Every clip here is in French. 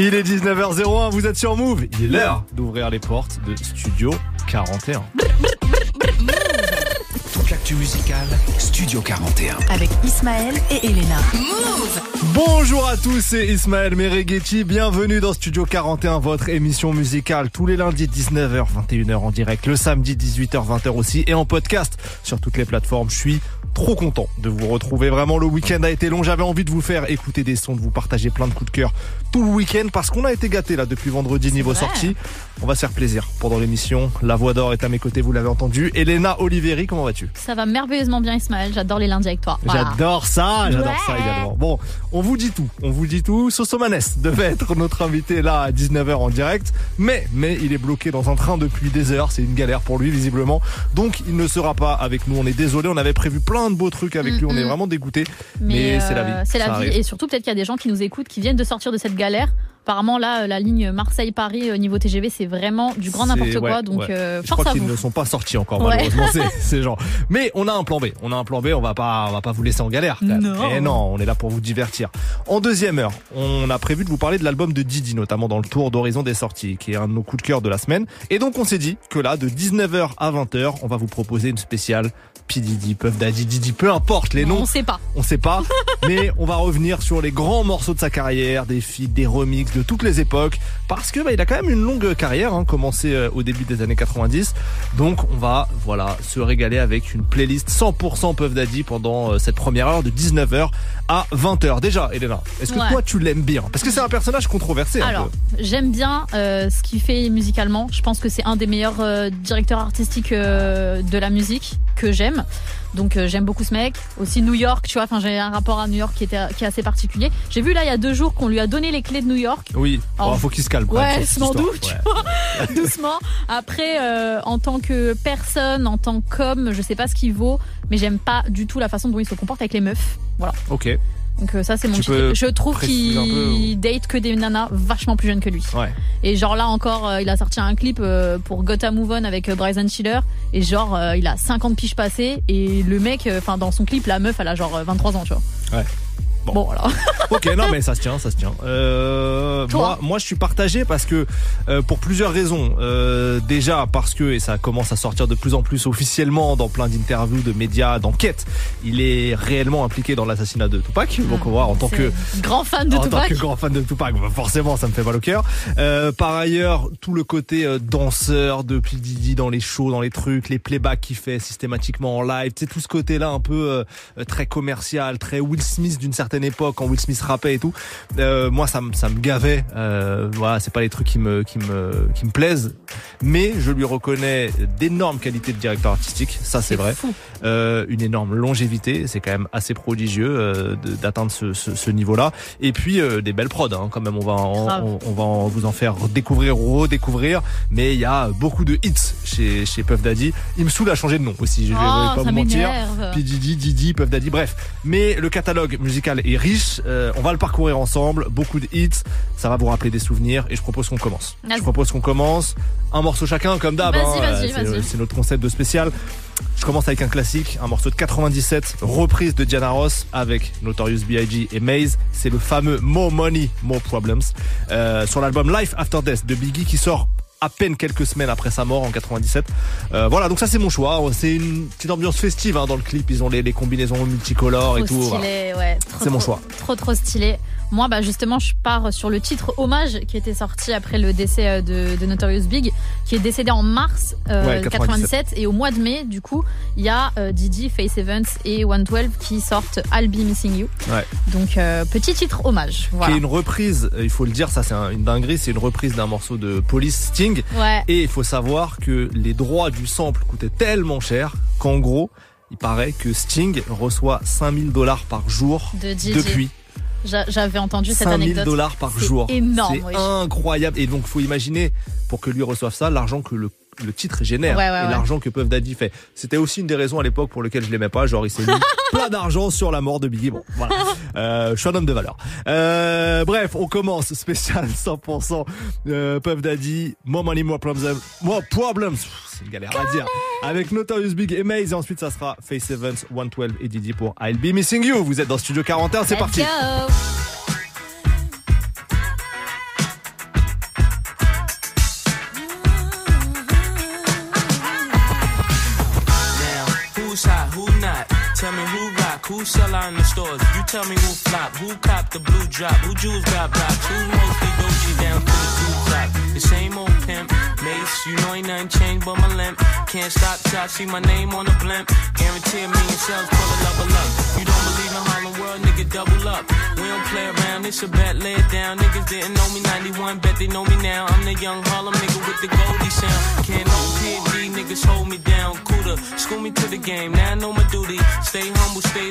Il est 19h01, vous êtes sur Move. Il est l'heure d'ouvrir les portes de Studio 41. Toute l'actu musicale, Studio 41. Avec Ismaël et Elena. Move Bonjour à tous, c'est Ismaël Mereghetti. Bienvenue dans Studio 41, votre émission musicale tous les lundis 19h, 21h en direct, le samedi 18h, 20h aussi et en podcast sur toutes les plateformes. Je suis trop content de vous retrouver. Vraiment, le week-end a été long. J'avais envie de vous faire écouter des sons, de vous partager plein de coups de cœur tout le week-end parce qu'on a été gâtés là depuis vendredi niveau vrai. sortie. On va se faire plaisir pendant l'émission. La voix d'or est à mes côtés, vous l'avez entendu. Elena Oliveri, comment vas-tu? Ça va merveilleusement bien Ismaël, j'adore les lundis avec toi. Voilà. J'adore ça, j'adore Ouais. ça également. Bon, on vous dit tout, on vous dit tout. Sosomanes devait être notre invité là à 19h en direct, mais mais il est bloqué dans un train depuis des heures, c'est une galère pour lui visiblement. Donc il ne sera pas avec nous, on est désolé, on avait prévu plein de beaux trucs avec lui, on est vraiment dégoûté. Mais, c'est la vie. euh, C'est ça la vie. arrive. Et surtout, peut-être qu'il y a des gens qui nous écoutent, qui viennent de sortir de cette galère. Apparemment, là, euh, la ligne Marseille-Paris, euh, niveau TGV, c'est vraiment du grand n'importe ouais, quoi. Donc, ouais. euh, Je force crois à qu'ils ne sont pas sortis encore Ouais. malheureusement ces, ces gens. Mais on a un plan B. On a un plan B. On va pas, on va pas vous laisser en galère. Quand même. Non. Et non, on est là pour vous divertir. En deuxième heure, on a prévu de vous parler de l'album de Didi, notamment dans le tour d'horizon des sorties, qui est un de nos coups de cœur de la semaine. Et donc on s'est dit que là, de 19h à 20h, on va vous proposer une spéciale P Didi, Puff Daddy, Didi, peu importe les noms. On sait pas. On sait pas, mais on va revenir sur les grands morceaux de sa carrière, des feats, des remixes de toutes les époques, parce que bah, il a quand même une longue carrière, hein, commencé euh, au début des années 90. Donc on va voilà se régaler avec une playlist 100% Puff Daddy pendant euh, cette première heure de 19h à 20h. Déjà, Elena, est-ce que Ouais. toi tu l'aimes bien? Parce que c'est un personnage controversé. un Alors, peu. j'aime bien euh, ce qu'il fait musicalement. Je pense que c'est un des meilleurs euh, directeurs artistiques euh, de la musique que j'aime. Donc euh, j'aime beaucoup ce mec. Aussi New York, tu vois. Enfin, j'ai un rapport à New York qui était qui est assez particulier. J'ai vu là il y a deux jours qu'on lui a donné les clés de New York. oui, Oh. Bon, faut qu'il se calme. Ouais, tu Ouais. vois, doucement. Après, euh, en tant que personne, en tant qu'homme, je sais pas ce qu'il vaut, mais j'aime pas du tout la façon dont il se comporte avec les meufs. Voilà. Ok. Donc euh, ça, c'est mon Tu. Je trouve qu'il date que des nanas vachement plus jeunes que lui. Ouais. Et genre là encore, euh, il a sorti un clip euh, pour Gotham Move On avec euh, Bryson Tiller. Et genre, il a 50 piges passées. Et le mec, enfin dans son clip, la meuf, elle a genre euh, 23 ans, tu vois. Ouais. Bon. Bon, voilà. Ok, non mais ça se tient, ça se tient. Euh, Toi moi, moi, je suis partagé parce que euh, pour plusieurs raisons. Euh, déjà parce que et ça commence à sortir de plus en plus officiellement dans plein d'interviews, de médias, d'enquêtes. Il est réellement impliqué dans l'assassinat de Tupac. Donc on voit en tant que C'est grand fan de en tant Tupac. que grand fan de Tupac, bah, forcément, ça me fait mal au cœur. Euh, par ailleurs, tout le côté euh, danseur de P. Diddy dans les shows, dans les trucs, les playbacks qu'il fait systématiquement en live, tu sais, tout ce côté-là un peu euh, très commercial, très Will Smith d'une certaine époque, quand Will Smith rappait et tout. Euh, moi, ça me ça me gavait. Euh, voilà, c'est pas les trucs qui me qui me qui me plaisent, mais je lui reconnais d'énormes qualités de directeur artistique. Ça, c'est vrai euh, une énorme longévité, c'est quand même assez prodigieux euh, d'atteindre ce, ce, ce niveau-là. Et puis euh, des belles prods, hein, quand même. On va, en- on, on va en- vous en faire découvrir, redécouvrir. Mais il y a beaucoup de hits chez chez Puff Daddy. Il me saoule à changer de nom aussi. Je vais Oh, pas ça vous mentir. P Diddy, Didi, Puff Daddy, bref. Mais le catalogue musical est riche. euh, on va le parcourir ensemble. Beaucoup de hits. Ça va vous rappeler des souvenirs. Et je propose qu'on commence. Je propose qu'on commence. Un morceau chacun, comme d'hab. Hein. C'est notre concept de spécial. Je commence avec un classique, un morceau de 97, reprise de Diana Ross avec Notorious B.I.G. et Maze. C'est le fameux More Money, More Problems euh, sur l'album Life After Death de Biggie qui sort à peine quelques semaines après sa mort en 97. Euh, voilà, donc ça c'est mon choix. C'est une petite ambiance festive hein, dans le clip. Ils ont les, les combinaisons multicolores et tout. voilà. stylé, ouais. C'est mon choix. Trop, trop stylé. Moi, bah, justement, je pars sur le titre Hommage qui était sorti après le décès euh, de, de Notorious Big, qui est décédé en mars euh, Ouais, 97. 97. Et au mois de mai, du coup, il y a euh, Didi, Face Evans et 112 qui sortent I'll Be Missing You. Ouais. Donc, euh, petit titre Hommage. Qui Voilà. est une reprise, euh, il faut le dire, ça c'est un- une dinguerie, c'est une reprise d'un morceau de Police Sting. Ouais. Et il faut savoir que les droits du sample coûtaient tellement cher qu'en gros, il paraît que Sting reçoit 5000 dollars par jour De depuis. J'a- J'avais entendu cette 5000 anecdote. dollars par jour. énorme, C'est incroyable. Et donc, faut imaginer, pour que lui reçoive ça, l'argent que le, le titre génère Ouais, ouais, et l'argent que Puff Daddy fait. C'était aussi une des raisons à l'époque pour lesquelles je l'aimais pas. Genre, il s'est mis plein d'argent sur la mort de Biggie. Bon, voilà. Euh, je suis un homme de valeur. Euh, bref, on commence spécial 100% euh, Puff Daddy, More Money, More Problems, More Problems. C'est une galère à dire. Avec Notorious Big et Maze. Et ensuite, ça sera Face Evans, 112 et Didi pour I'll Be Missing You. Vous êtes dans Studio 41, c'est parti. go. Who sell out in the stores. You tell me who flop, who cop the blue drop, who jewels got blocks, who mostly Gucci down to the two top. The same old pimp, Mace, you know ain't nothing changed but my limp. Can't stop till I see my name on the blimp. Guarantee a million sales, pull a level up. You don't believe in Harlem World, nigga, double up. We don't play around, it's a bet, lay it down. Niggas didn't know me 91, bet they know me now. I'm the young Harlem nigga with the Goldie sound. Can't no PD, niggas hold me down. Cooler, school me to the game, now I know my duty. Stay humble, stay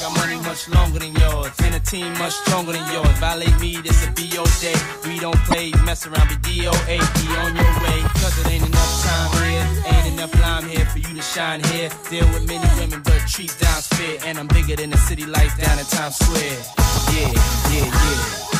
got money much longer than yours? And a team much stronger than yours. Violate me, this a BO. We don't play, mess around, be DOA. Be on your way, cause it ain't enough time here. Ain't enough lime here for you to shine here. Deal with many women, but treat down's fair. And I'm bigger than the city lights down in Times Square. Yeah, yeah, yeah.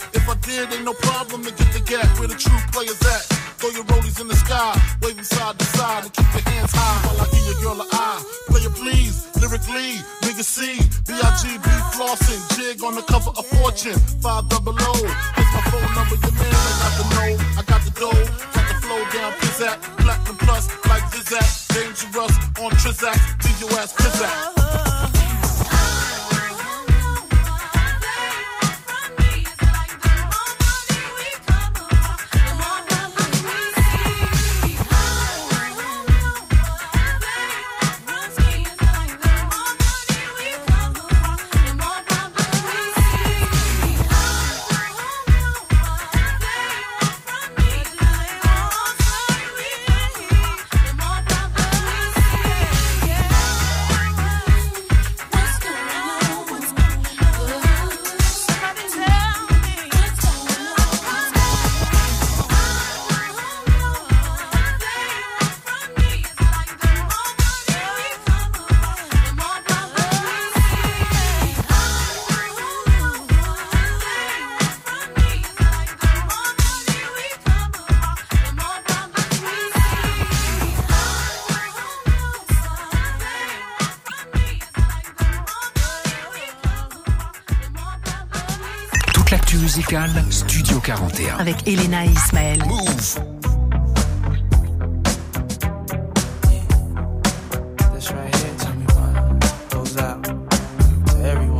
If ain't no problem to get the gap where the true players at. Throw your rollies in the sky, waving side to side, and keep your hands high while I give your girl a eye. Play it please, lyrically, nigga C, B-I-G-B flossing, jig on the cover of Fortune, five double O. Here's my phone number, your man, I got the know, I got the dough, got the flow down, pizzat, platinum plus, like Zizak, dangerous on Trizak, leave your ass pizzat. Studio 41. Avec Elena et Ismaël. Move This right here, tell me one, goes out to everyone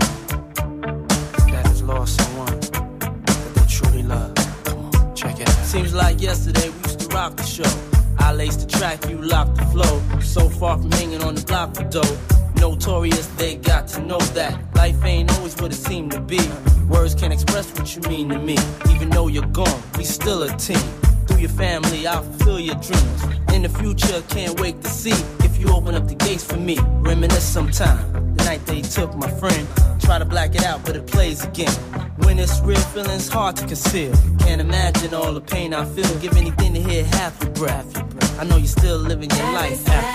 that has lost someone that they truly love. Come on, check it out. Seems like yesterday we used to rock the show. I laced the track, you locked the flow. So far from hanging on the block for dough. Hard to conceal. Can't imagine all the pain I feel. Give anything to hear half your breath. I know you're still living your life after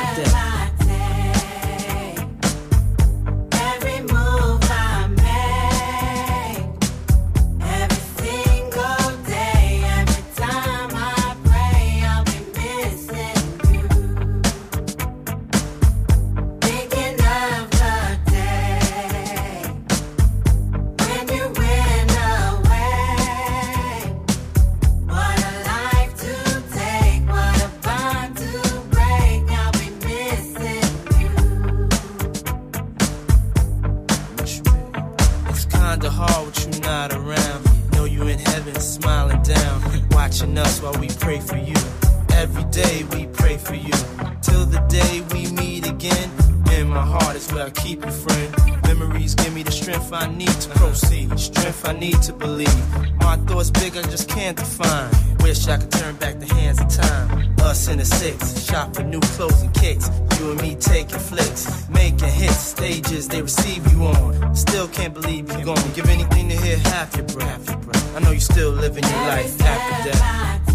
in the six, shop for new clothes and kicks. You and me taking flicks, making hits, stages they receive you on. Still can't believe you're gone. Give anything to hear half your breath. I know you still living your life after death.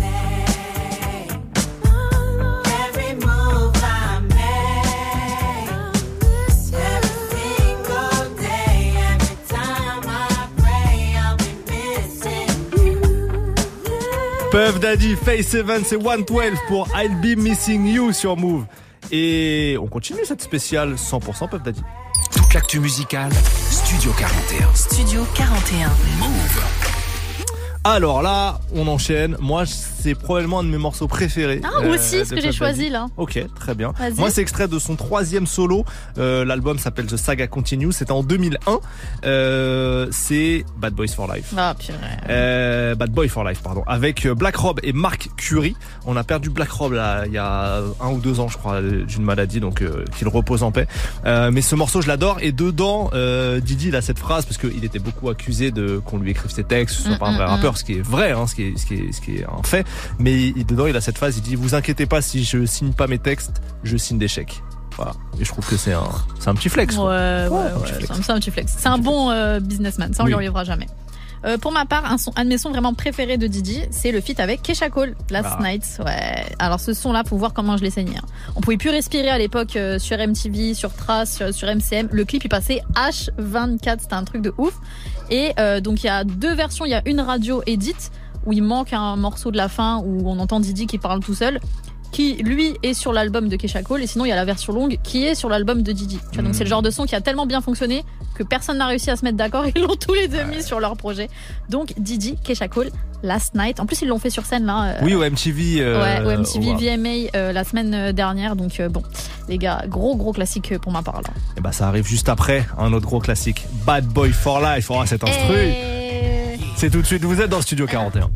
Puff Daddy, Face Evans et 112 pour I'll Be Missing You sur Move. Et on continue cette spéciale 100% Puff Daddy. Toute l'actu musicale, Studio 41. Studio 41. Move. Alors là, on enchaîne. Moi, c'est probablement un de mes morceaux préférés. Ah, moi euh, aussi, ce que j'ai choisi là. Ok, très bien. Moi, c'est extrait de son troisième solo. Euh, L'album s'appelle The Saga Continue. C'était en 2001. Euh, c'est Bad Boys for Life. Ah, purée. Euh, Bad Boy for Life, pardon, avec Black Rob et Mark Curie. On a perdu Black Rob là, il y a un ou deux ans, je crois, d'une maladie, donc euh, qu'il repose en paix. Euh, mais ce morceau, je l'adore. Et dedans, euh, Didi, il a cette phrase parce qu'il était beaucoup accusé de qu'on lui écrive ses textes, ce soit Mm, pas un vrai mm, rappeur, ce qui est vrai, hein, ce qui est, ce qui est, ce qui est un fait. Mais il- dedans, il a cette phrase. Il dit "Vous inquiétez pas, si je signe pas mes textes, je signe des chèques." Voilà. Et je trouve que c'est un, c'est un petit flex. Ouais, ouais, ouais, c'est un- petit flex. C'est un bon euh, businessman, ça on Oui. lui enlèvera jamais. Euh, pour ma part, un, son, un de mes sons vraiment préférés de Didi, c'est le feat avec Kesha Cole, Last Ah. Night. Ouais. Alors ce son-là, faut voir comment je l'ai saigné. hein. On pouvait plus respirer à l'époque euh, sur MTV, sur Trace, sur, sur MCM. Le clip il passait H24, c'était un truc de ouf. Et euh, donc il y a deux versions, il y a une radio edit où il manque un morceau de la fin où on entend Didi qui parle tout seul qui lui est sur l'album de Kesha Cole et sinon il y a la version longue qui est sur l'album de Didi. Tu vois, donc Mm. c'est le genre de son qui a tellement bien fonctionné que personne n'a réussi à se mettre d'accord. Ils l'ont tous les deux mis sur leur projet. Donc Didi, Kesha Cole, Last Night. En plus ils l'ont fait sur scène là. euh, Oui, au MTV. euh, Ouais, au MTV. VMA euh, la semaine euh, dernière. Donc euh, bon, les gars, gros gros classique euh, pour ma part là. Et bah ça arrive juste après un autre gros classique, Bad Boy for Life. Oh, cet instru. Et... C'est tout de suite, vous êtes dans studio 41.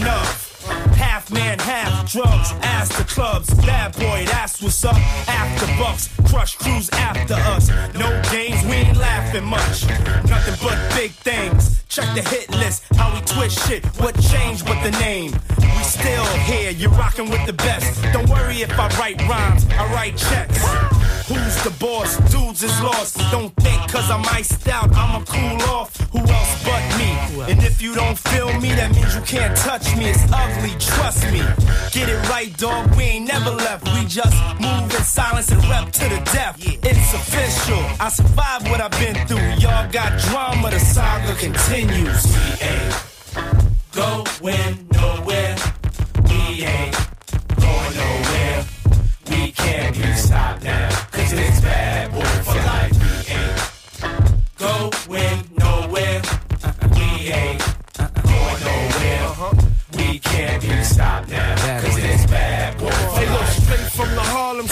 Of half man, half drugs. Ask the clubs, bad boy, that's what's up. After bucks, crush crews after us. No games, we ain't laughing much. Nothing but big things. Check the hit list, how we twist shit. What changed with the name? We still here, you're rocking with the best. Don't worry if I write rhymes, I write checks. Who's the boss? Dudes is lost. Don't think cause I'm iced out, I'ma cool off. Who else but me? And if you don't feel me, that means you can't touch me. It's ugly, trust me. Get it right, dog. We ain't never left. We just move in silence and rep to the death. It's official. I survived what I've been through. Y'all got drama, the saga continues. We ain't going nowhere. We ain't going nowhere. We can't be stopped now. Cause it's bad boy for life. We ain't going nowhere. We ain't going nowhere. We can't be stopped now. Cause it's bad boy for Hey, look, straight from the Harlem streets.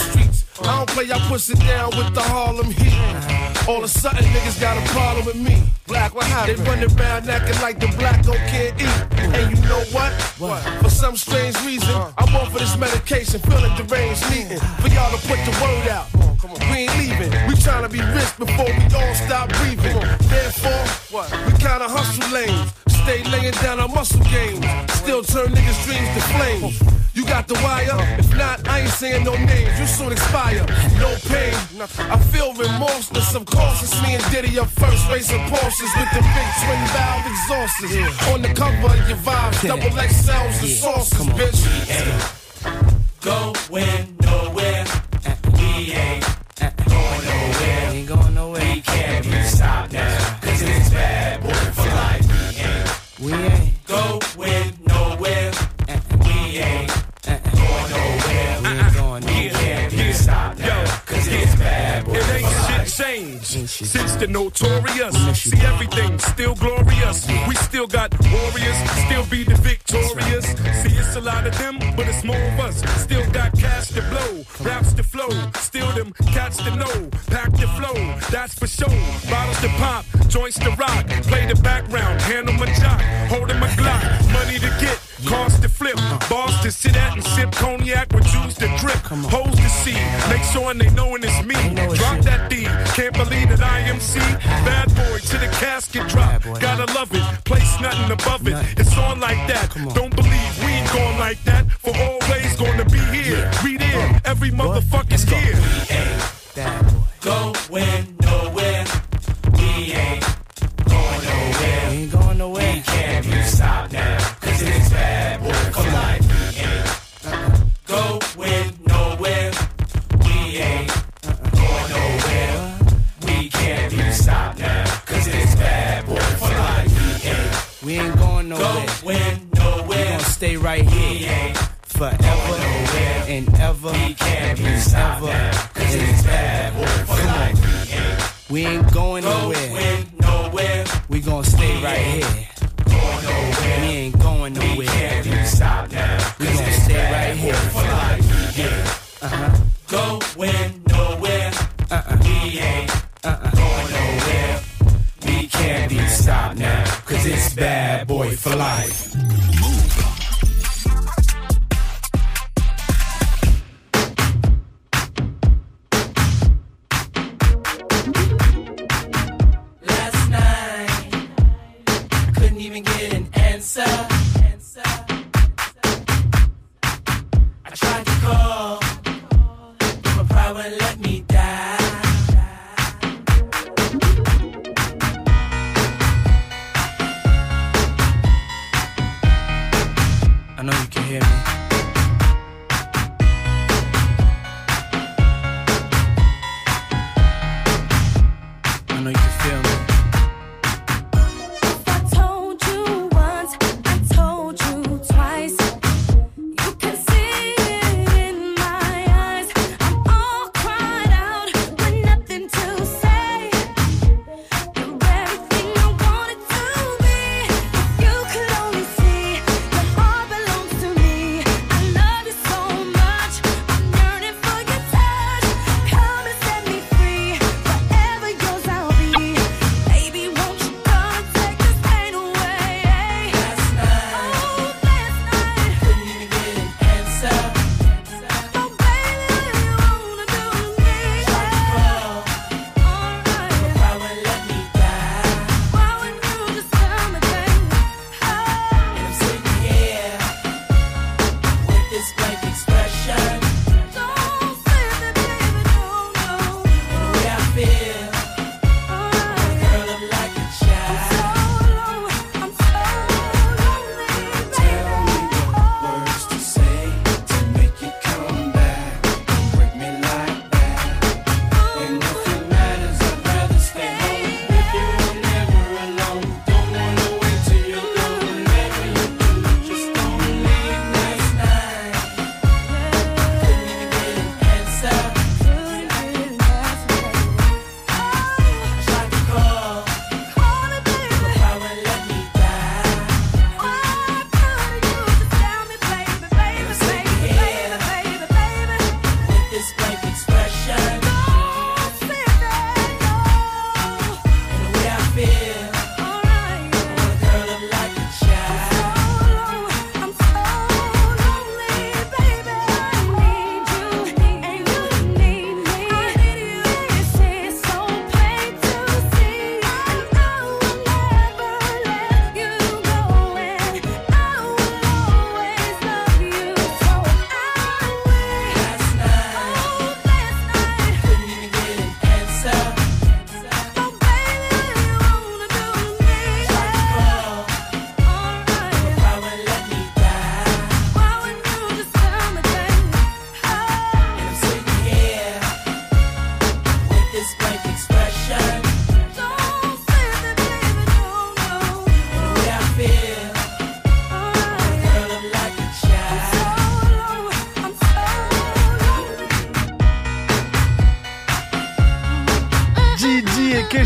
I don't play, I push it down with the Harlem heat. All of a sudden, niggas got a problem with me. Black, what happened? They running around acting like the black don't can't eat. And you know what? What? For some strange reason, I'm on for this medication, feeling deranged, needing for y'all to put the word out. We ain't leaving. We trying to be rich before we all stop breathing. Therefore, we kinda hustle lanes. Stay laying down our muscle games. Still turn niggas' dreams to flames. You got the wire? If not, I ain't saying no names. You soon expire. No pain. I feel remorseless. Of course, it's me and Diddy up first, racing Porsches with the big twin valve exhausts. On the cover of your vibes, double XLs and sauces, bitch. Going nowhere. We ain't going nowhere. Ain't going nowhere. We changed since the notorious. See everything still glorious. We still got warriors, still be the victorious. See it's a lot of them, but it's more of us. Still got cash to blow, raps to flow, steal them cats to know. Pack the flow, that's for sure. Bottles to pop, joints to rock. Play the background, handle my jock, holding my Glock. Money to get, cars to flip, bars to sit at and sip cognac with juice to drip. Hoes to see, make sure they knowing it's me. Drop that D, can't believe that I am C. Bad boy to the casket drop, gotta love it. Place nothing above it, it's on like that. Don't believe we ain't going like that. For always gonna be here, we every motherfucker's here. Bad boy. Going nowhere, we ain't going nowhere. We ain't going nowhere. We can't be stopped now, cause it's bad boy for life. We ain't going nowhere. We ain't going nowhere. We can't be stopped now, cause it's bad boy for life. We ain't going nowhere. We ain't We gonna stay right here forever and ever We can't be stopped ever. now, cause it's bad boy for life. We ain't going nowhere. Going nowhere. We gonna stay right here. We ain't going nowhere. We can't be stopped now. We gonna stay right here. For life, yeah. Going nowhere. We ain't going nowhere. We can't be stopped now. Cause it's bad boy for life. Last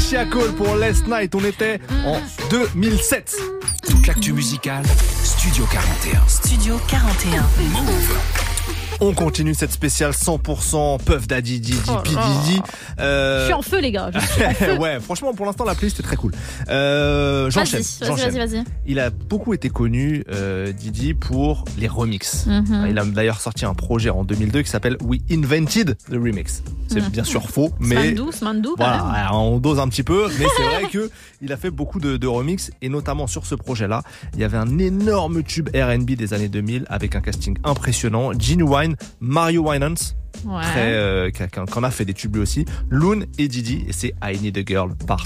Keisha Cole pour Last Night. On était en 2007. Toute l'actu musicale, Studio 41. Studio 41. Move. On continue cette spéciale 100% Puff Daddy, Didi, Oh. Didi. Euh, Je suis en feu, les gars. Je suis en feu. ouais, franchement, pour l'instant, la playlist est très cool. Euh, j'enchaîne. Vas-y, vas-y, vas-y. Il a beaucoup été connu, euh, Didi, pour les remixes. Mhm. Il a d'ailleurs sorti un projet en 2002 qui s'appelle We Invented the Remix. C'est Mhm. bien sûr faux, mais Smandou, quand voilà, on dose un petit peu, mais c'est vrai que il a fait beaucoup de, de remix et notamment sur ce projet-là, il y avait un énorme tube R&B des années 2000 avec un casting impressionnant. Genuine, Mario Winans, Ouais. euh, qui a- fait des tubes lui aussi, Loon et Didi et c'est I Need a Girl Part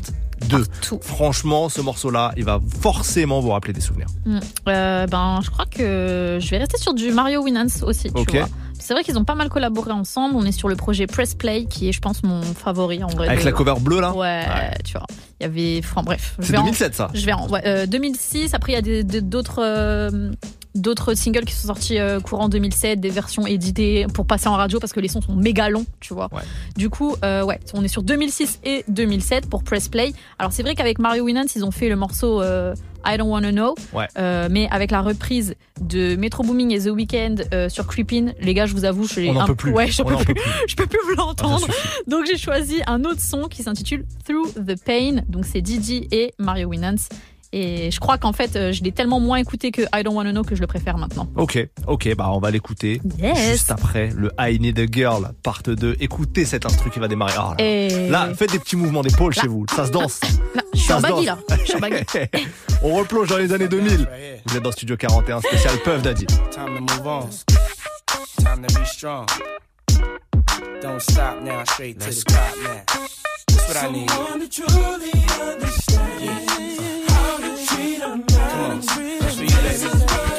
2. Tout. Franchement, ce morceau-là, il va forcément vous rappeler des souvenirs. Mm. Euh, ben, je crois que je vais rester sur du Mario Winans aussi. tu Ok. vois. C'est vrai qu'ils ont pas mal collaboré ensemble. On est sur le projet Press Play, qui est, je pense, mon favori en vrai. Avec de- la cover bleue là Ouais, tu vois. Il y avait. Enfin, bref. C'est vais en- 2007 ça. Je vais en ouais, euh, 2006. Après, il y a d'autres euh, d'autres singles qui sont sortis euh, courant 2007, des versions éditées pour passer en radio parce que les sons sont méga longs, tu vois. Ouais. Du coup, euh, ouais, on est sur 2006 et 2007 pour Press Play. Alors c'est vrai qu'avec Mario Winans, ils ont fait le morceau euh, I Don't Wanna Know, Ouais. Mais avec la reprise de Metro Booming et The Weeknd sur Creepin, les gars, je vous avoue, je On un- peut plus. Ouais, je On peux plus, je peux plus Ah, ça l'entendre. Donc j'ai choisi un autre son qui s'intitule Through the Pain. Donc c'est Didi et Mario Winans. Et je crois qu'en fait, euh, je l'ai tellement moins écouté que I Don't Wanna Know que je le préfère maintenant. Ok, ok, bah on va l'écouter Yes. juste après le I Need a Girl part 2. Écoutez cet instru qui va démarrer. Oh là, là. Et Là, faites des petits mouvements d'épaule chez vous. Ça se danse. Là, je suis Ça en se baggy danse. là. Je suis en baggy. On replonge dans les années 2000. Right here. Vous êtes dans Studio 41 spécial Puff Daddy. Time to move on. Time to be strong. Don't stop now, straight Let's to the top now. That's what Someone I need. Someone to truly understand yeah. how to treat a man. Come on, that's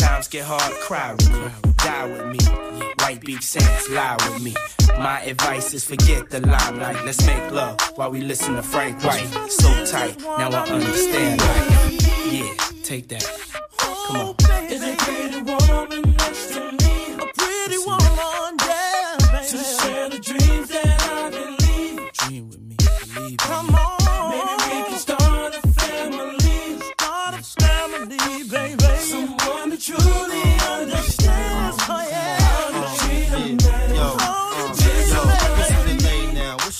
Times get hard, cry with me, die with me. White beach saints lie with me. My advice is forget the limelight. Let's make love while we listen to Frank White. So tight, now I understand life. Yeah, take that. Come on.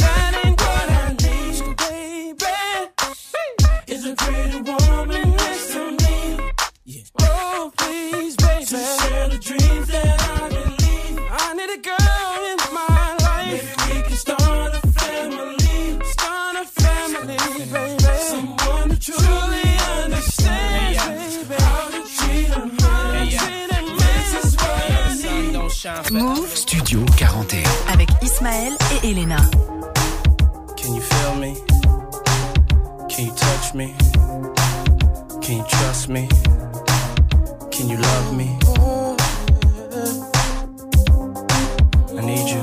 That ain't what I need, baby. Is a woman next to me. Oh, please, baby. To share the dreams that Move Studio 41. avec Ismaël et Elena. Can you feel me? Can you touch me? Can you trust me? Can you love me? I need you.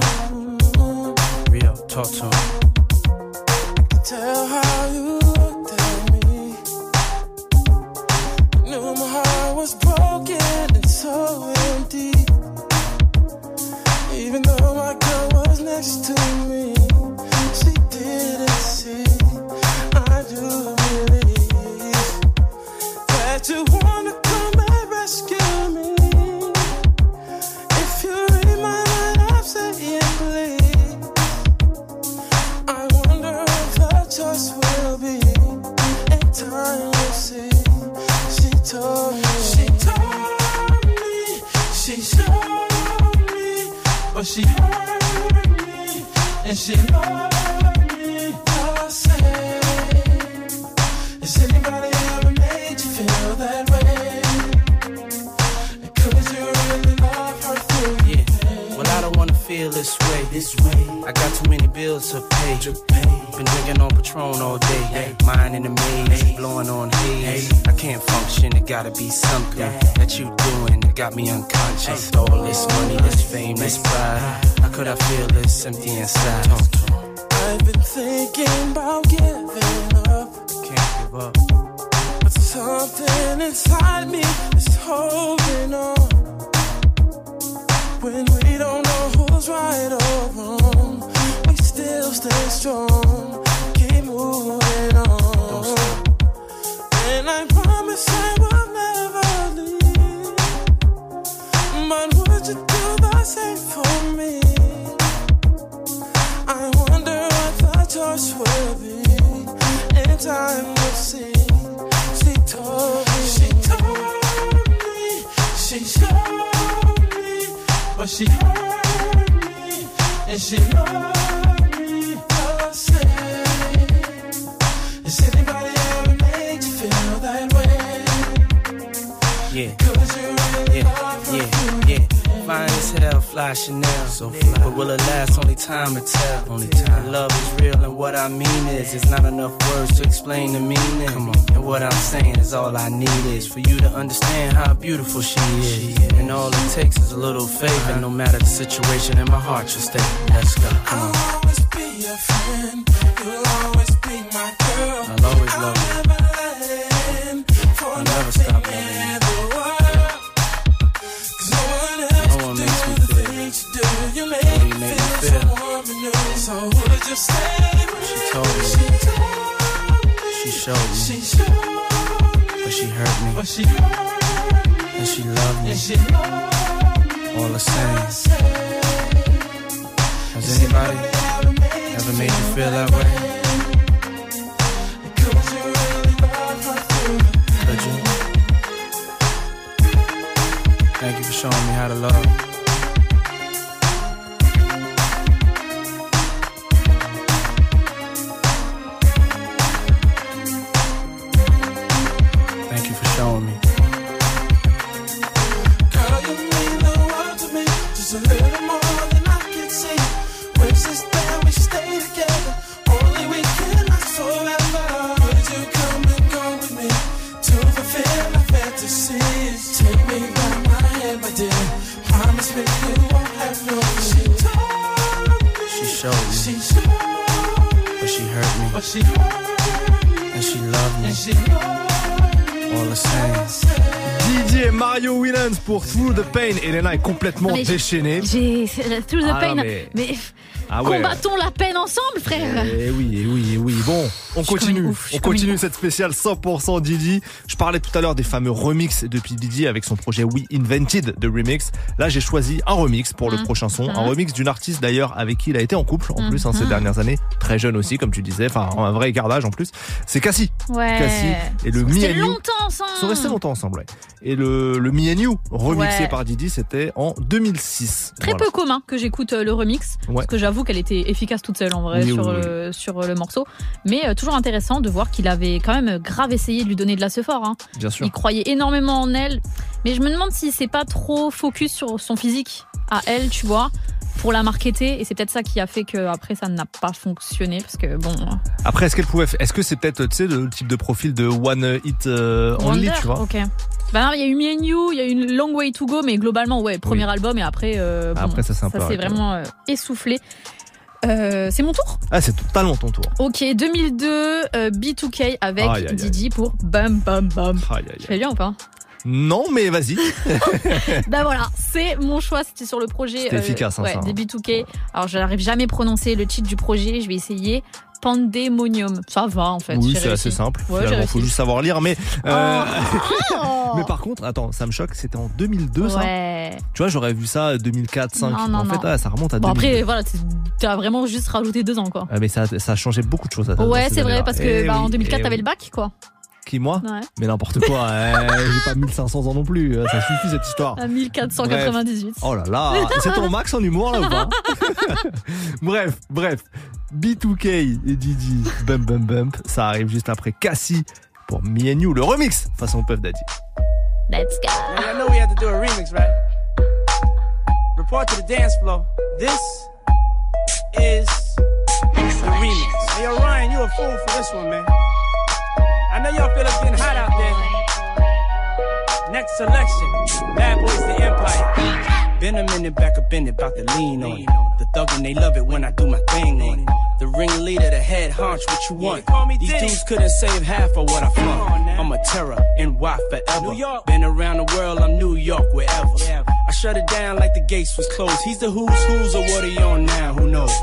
Rio, talk to me in my heart you'll stay. She and she loved me. and she loved me All the same. the same. Didier Mario Winans pour Through the Pain. Elena est complètement Mais j'ai- déchaînée. J'ai tout the Ah, pain. non, mais mais- Ah ouais. combattons la peine ensemble, frère. Eh oui, eh oui, eh oui. Bon, on continue. ouf, on continue cette spéciale 100% Didi. Je parlais tout à l'heure des fameux remix de P. Didi avec son projet We Invented de remix. Là, j'ai choisi un remix pour le Mhm. prochain son. Un Mhm. remix d'une artiste d'ailleurs avec qui il a été en couple en plus hein, ces dernières années. Très jeune aussi, comme tu disais. Enfin, un vrai gardage en plus. C'est Cassie. Ouais. Cassie et le Me and longtemps ensemble. Ils sont restés longtemps ensemble, ouais. Et le, le Me and You, remixé Ouais. par Didi, c'était en 2006. Très Voilà. peu commun que j'écoute euh, le remix, Ouais. parce que j'avoue qu'elle était efficace toute seule en vrai sur, oui, oui. Le, sur le morceau. Mais euh, toujours intéressant de voir qu'il avait quand même grave essayé de lui donner de la fort. Hein. Bien sûr. Il croyait énormément en elle, mais je me demande si c'est pas trop focus sur son physique à elle, tu vois, pour la marketer. Et c'est peut-être ça qui a fait que après ça n'a pas fonctionné, parce que bon. Après, est-ce qu'elle pouvait, est-ce que c'est peut-être, tu sais, le type de profil de One Hit euh, Only, tu vois? Ok. Bah il y a eu Me and You, il y a eu une Long Way to Go, mais globalement, ouais, premier Oui. album et après, euh, bon, Après, ça s'est vraiment euh, essoufflé. Euh, c'est mon tour Ah, c'est totalement ton tour. Ok, 2002, euh, B2K avec Aïe, aïe, aïe. Didi pour Bam Bam Bam. Aïe, aïe, Je aïe. fais bien ou pas Non, mais vas-y. Bah voilà, c'est mon choix, c'était sur le projet C'était efficace, hein, ouais, ça, hein. des B2K. Alors je n'arrive jamais à prononcer le titre du projet, je vais essayer. Pandemonium. Ça va en fait. oui, c'est assez simple. Ouais, réussi. faut juste savoir lire. Mais, euh, Oh. mais par contre, attends, ça me choque. C'était en 2002, ça. Ouais. Tu vois, j'aurais vu ça 2004, 5. Non, non, en fait, ah, ça remonte à Bon 2002. après voilà, c'est- t'as vraiment juste rajouté deux ans quoi. Ah, mais ça, ça a changé beaucoup de choses. dans Ouais, ces c'est vrai parce que Eh bah, en oui, 2004 eh t'avais oui. le bac quoi. Qui, moi Ouais. Mais n'importe quoi. eh, J'ai pas 1500 ans non plus. Ça suffit cette histoire. À 1498. Oh là là, c'est ton max en humour là ou pas Bref, bref. B2K et Didi, Bump Bump Bump, ça arrive juste après Cassie pour Me and You, le remix façon Puff Daddy. Let's go. I know we have to do a remix, right? Report to the dance floor. This is the remix. Hey, yo, Ryan, you a fool for this one, man. I know y'all feel it's getting hot out there. Next selection, Bad Boys the Empire. Been a minute back up in it, about to lean on it. The thuggin' they love it when I do my thing on it. The ringleader, the head hunch, what you want? These dudes couldn't save half of what I flaunt. I'm a terror, NY forever. Been around the world, I'm New York, wherever. I shut it down like the gates was closed. He's the who's who's or what he on now, who knows?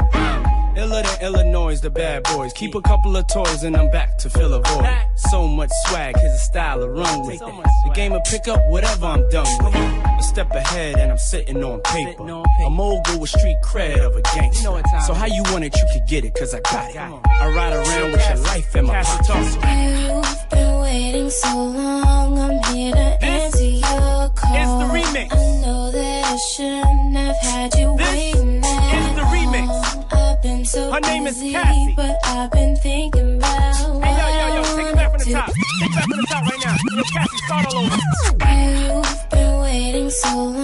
Iller than Illinois, the bad boys. Keep a couple of toys and I'm back to fill a void. So much swag, his style of run with. The game will pick up whatever I'm done with. A step ahead and I'm sitting on paper. A mogul with street cred of a gangster. So how you want it, you can get it, cause I got it. I ride around with your life in my pocket. You've been waiting so long, I'm here to answer your call. is the remix. I know that I shouldn't have had you waiting been so Her name is Cassie. but I've been thinking about Hey, yo, yo, yo, take it back from the top. Take it back from the top right now. Yo, Cassie, start all over. You've been waiting so long,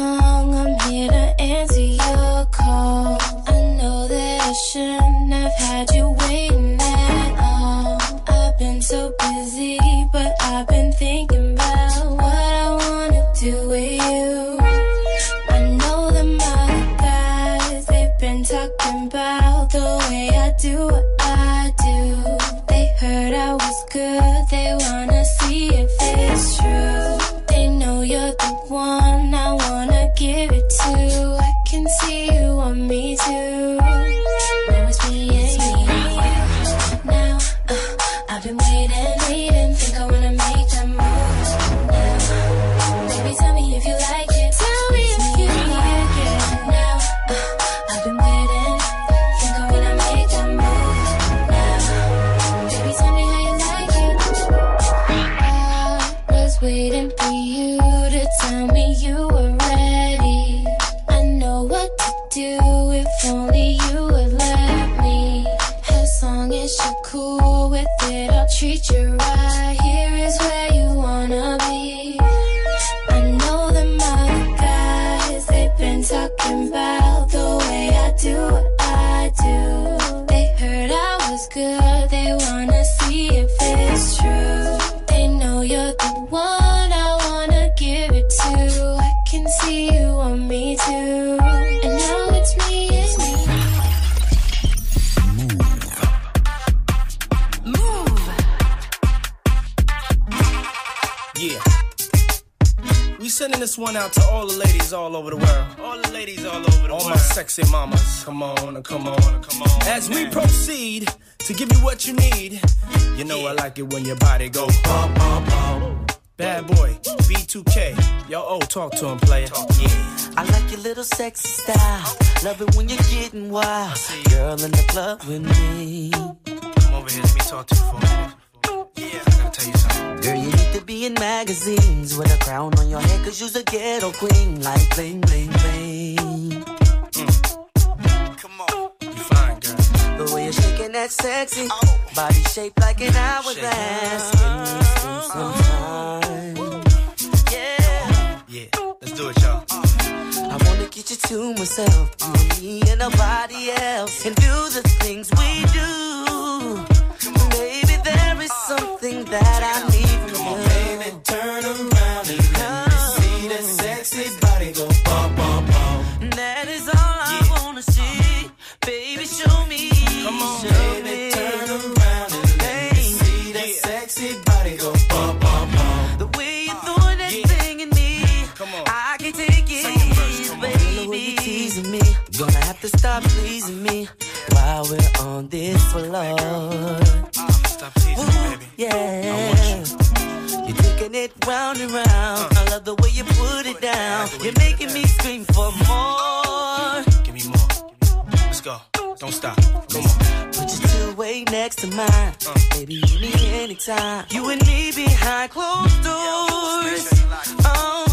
sexy style. Love it when you're getting wild. Girl in the club with me. Come over here, let me talk to you for a minute. Yeah, I gotta tell you something. Girl, you need to be in magazines with a crown on your head, cause you's a ghetto queen. Like bling, bling, bling. Mm. Come on. You fine, girl. The way you're shaking that sexy oh. body shaped like an hourglass. Can we some time? Yeah. Yeah, let's do it, y'all. Get you to myself, and me and nobody else, and do the things we do. Baby, there is something that I need from you. Come on, Baby, turn around we're on this floor. Stop teasing me, baby. Yeah. You're taking it round and round. Uh. I love the way you put it down. You're making me scream for more. Give me more. Let's go. Don't stop. Come on. Put your two way next to mine. Uh. Baby, you need anytime. You and me behind closed doors. Oh,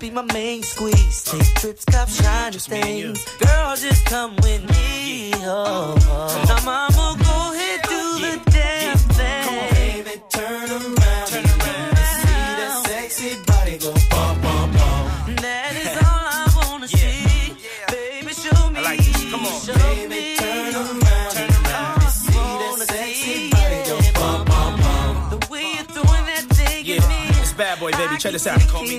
be my main squeeze. Take trips, cop shiny Just me and you. things. Girl, just come with me. Oh, oh. Now, mama, go ahead, do the damn thing. Baby, turn around. Turn around. See that sexy body go bum, bum, bum. That is all I wanna see. Baby, show me. I like this. Come on. Show me. Turn around. Turn around. See that sexy body go bum, bum, bum. The way you're throwing that thing Yeah, at me. it's bad boy, baby. Check this out. Call me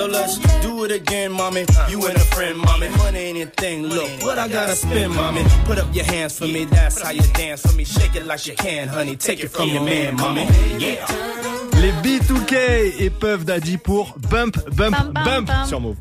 So let's do it again, mommy. You and a friend, mommy. Money ain't a thing. Look, what I gotta spend, mommy? Put up your hands for me. That's how you dance for me. Shake it like you can, honey. Take it from your man, mommy. Yeah. Les B2K et Puff Daddy pour Bump, Bump, bam, Bump bam. sur Move.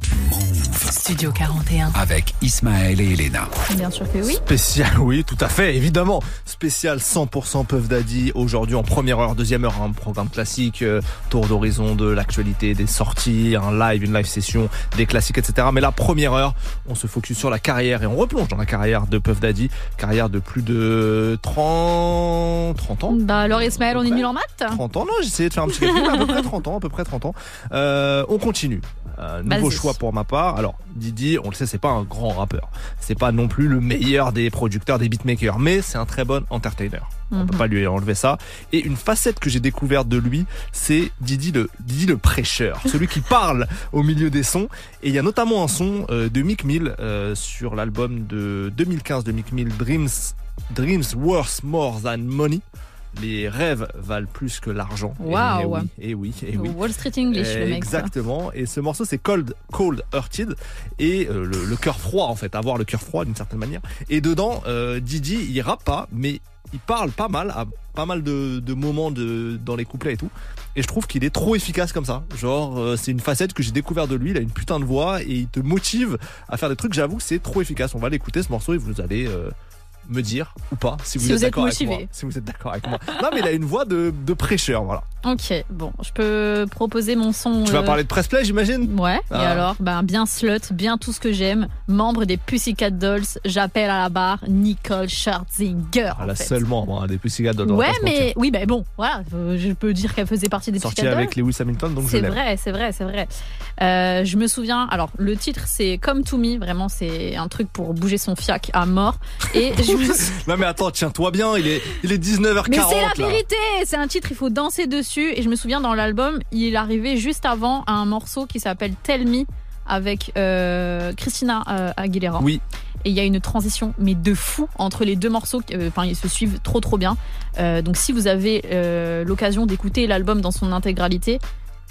Studio 41. Avec Ismaël et Elena. Bien sûr que oui. Spécial, oui, tout à fait, évidemment. Spécial 100% Puff Daddy aujourd'hui en première heure, deuxième heure, un programme classique, euh, tour d'horizon de l'actualité, des sorties, un live, une live session, des classiques, etc. Mais la première heure, on se focus sur la carrière et on replonge dans la carrière de Puff Daddy, carrière de plus de 30, 30 ans. Bah alors Ismaël, on est nul en maths 30 ans, non, j'ai essayé de faire un petit calcul, mais à peu près 30 ans, à peu près 30 ans. Euh, on continue. Euh, nouveau Vas-y. choix pour ma part. Alors, Didi, on le sait, c'est pas un grand rappeur. C'est pas non plus le meilleur des producteurs, des beatmakers, mais c'est un très bon entertainer. On peut Mhm. pas lui enlever ça. Et une facette que j'ai découverte de lui, c'est Didi le, Didi le prêcheur, celui qui parle au milieu des sons. Et il y a notamment un son euh, de Mick Mill euh, sur l'album de 2015 de Mick Mill, Dreams, Dreams Worth More Than Money. Les rêves valent plus que l'argent. Waouh. Et oui, et oui, et oui. Wall Street English, le mec. Exactement. Et ce morceau, c'est Cold, Cold Hearted. Et euh, le, le cœur froid, en fait. Avoir le cœur froid d'une certaine manière. Et dedans, euh, Didi, il rappe pas, mais il parle pas mal, à pas mal de, de moments de, dans les couplets et tout. Et je trouve qu'il est trop efficace comme ça. Genre, euh, c'est une facette que j'ai découvert de lui. Il a une putain de voix et il te motive à faire des trucs. J'avoue que c'est trop efficace. On va l'écouter ce morceau et vous allez euh, me dire ou pas si vous Si êtes êtes d'accord avec moi. Si vous êtes d'accord avec moi. Non, mais il a une voix de, de prêcheur, voilà. Ok, bon, je peux proposer mon son. Tu vas euh, parler de Pressplay, j'imagine? Ouais, et Ah. alors? Ben, Bien slut, bien tout ce que j'aime. Membre des Pussycat Dolls, j'appelle à la barre Nicole Scherzinger. Elle en a seulement moi, des Pussycat Dolls. Ouais, mais oui, ben bon, voilà, euh, je peux dire qu'elle faisait partie des Pussycat Dolls. avec Lewis Hamilton, donc je C'est vrai, c'est vrai, c'est vrai. Euh, je me souviens, alors le titre c'est Comme To Me, vraiment c'est un truc pour bouger son fiac à mort. Et je Non mais attends, tiens-toi bien, il est, il est 19h40 Mais c'est la vérité, c'est un titre, il faut danser dessus. Et je me souviens dans l'album, il arrivait juste avant un morceau qui s'appelle Tell Me avec euh, Christina euh, Aguilera. Oui. Et il y a une transition, mais de fou, entre les deux morceaux. euh, Enfin, ils se suivent trop trop bien. Donc si vous avez l'occasion d'écouter l'album dans son intégralité,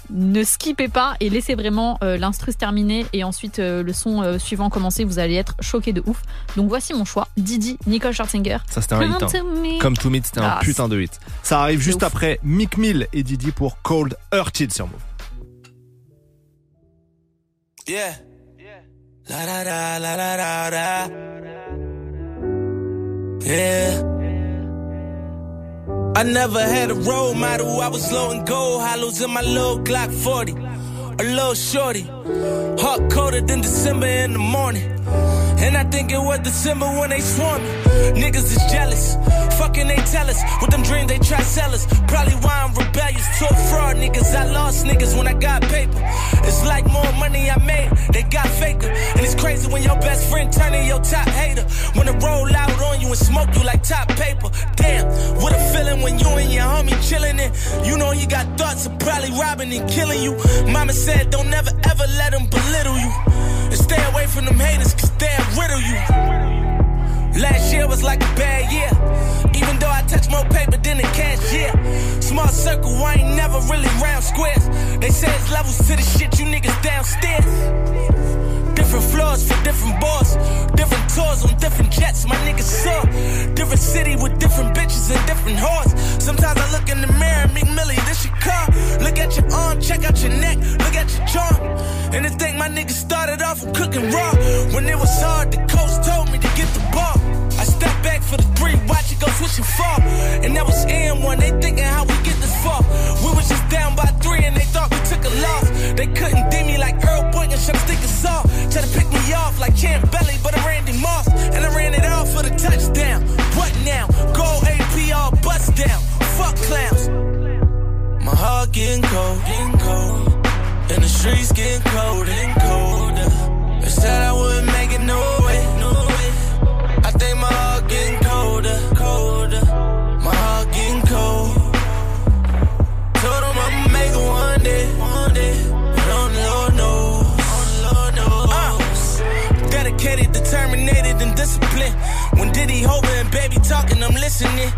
ne skippez pas et laissez vraiment euh, l'instru se terminer et ensuite euh, le son euh, suivant commencer. Vous allez être choqué de ouf. Donc voici mon choix. Didi, Nicole Scherzinger. Ça c'était un hit. Come hein. to me. Comme To Meet, c'était un Ah, putain de hit. Ça arrive juste ouf. après Mick Mill et Didi pour Cold Hearted sur Move. Yeah. La la. Yeah. I never had a role model. I was low and gold hollows in my little Glock 40. A little shorty. Heart colder than December in the morning. And I think it was December when they swarmed me. Niggas is jealous. Fucking they tell us. With them dreams they try sell us. Probably why I'm rebellious. Took fraud niggas. I lost niggas when I got paper. It's like more money I made. They got faker. And it's crazy when your best friend turning your top hater. When it roll out on you and smoke you like top paper. Damn, what a feeling when you and your homie chilling it. You know you got thoughts of probably robbing and killing you. Mama said don't never ever let them belittle you. Stay away from them haters, cause they'll riddle you. Last year was like a bad year. Even though I touched more paper than the cashier. Small circle, I ain't never really round squares. They say it's levels to the shit, you niggas downstairs. Different floors for different boys. Different tours on different jets, my niggas saw. Different city with different bitches and different whores. Sometimes I look in the mirror, Meek Millie, this your car. Look at your arm, check out your neck, look at your charm. And to think my niggas started off from cooking raw. When it was hard, the coach told me to get the ball. I step back for the three, watch it go switch and fall. And that was M1, they thinking how we get this far. We was just down by three and they thought we took a loss. They couldn't dim me like Earl Boynton, shut stick us off. Try to pick me off like Champ Belly, but I'm Randy Moss. And I ran it off for the touchdown. What now? Go AP all bust down. Fuck clowns. My heart getting cold, getting cold. And the streets getting cold and colder. They said I wouldn't make it, no When Diddy Hover and Baby talking, I'm listening.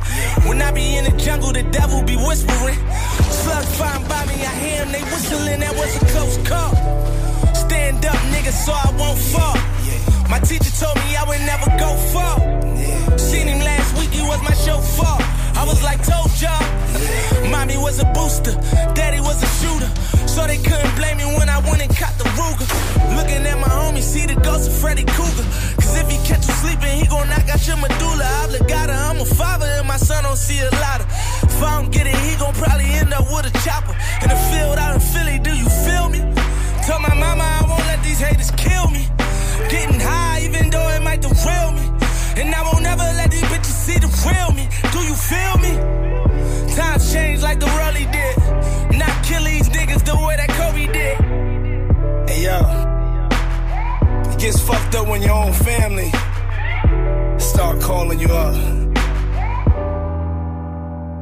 When I be in the jungle, the devil be whispering. Slugs flying by me, I hear them, they whistling. That was a close call. Stand up, nigga, so I won't fall. My teacher told me I would never go far. Seen him last week, he was my chauffeur. I was like, told y'all. Mommy was a booster, daddy was a shooter. So they couldn't blame me when I went and caught the Ruger. Looking at my homie, see the ghost of Freddy Cougar. Cause if he catch you sleeping, he gon' knock out your medulla oblongata. I'm a father and my son don't see a lot of. If I don't get it, he gon' probably end up with a chopper. In the field out in Philly, do you feel me? Told my mama I these haters kill me. Getting high, even though it might derail me. And I won't ever let these bitches see the real me. Do you feel me? Times change like the Rolly did. Not kill these niggas the way that Kobe did. Hey yo, it gets fucked up when your own family start calling you up.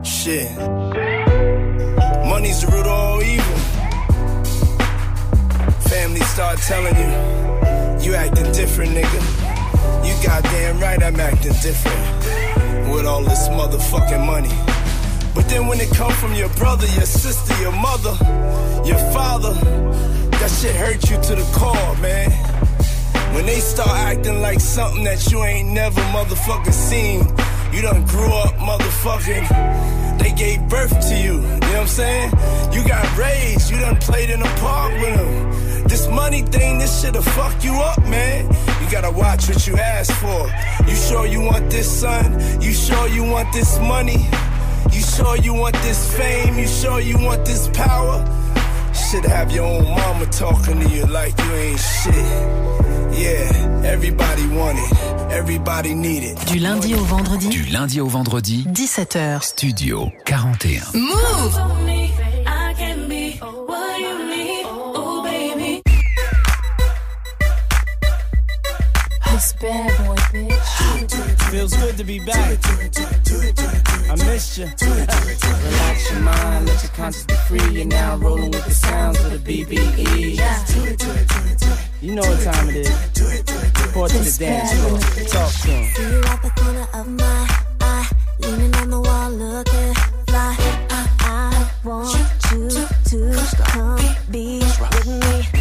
Shit. Money's the root of all evil. Family start telling you, you acting different, nigga. You goddamn right I'm acting different. With all this motherfucking money. But then when it come from your brother, your sister, your mother, your father, that shit hurt you to the core, man. When they start acting like something that you ain't never motherfucking seen, you done grew up motherfucking. They gave birth to you, you know what I'm saying? You got raised, you done played in the park with them. This money thing, this shit'll fuck you up, man. You gotta watch what you ask for. You sure you want this, son? You sure you want this money? You sure you want this fame? You sure you want this power? Should have your own mama talking to you like you ain't shit. Yeah, everybody want it. Everybody need it. Du lundi au vendredi. Du lundi au vendredi. 17h. Studio 41. Move! This bad boy, bitch. Feels good to be back. I missed you. Relax your mind, let your conscience be free. You're now rolling with the sounds of the BBE. Yeah. You know what time it is. Report to the dance floor. Talk to 'em. See you at the corner of my eye, leaning on the wall, looking fly. I, I want you to come be with me.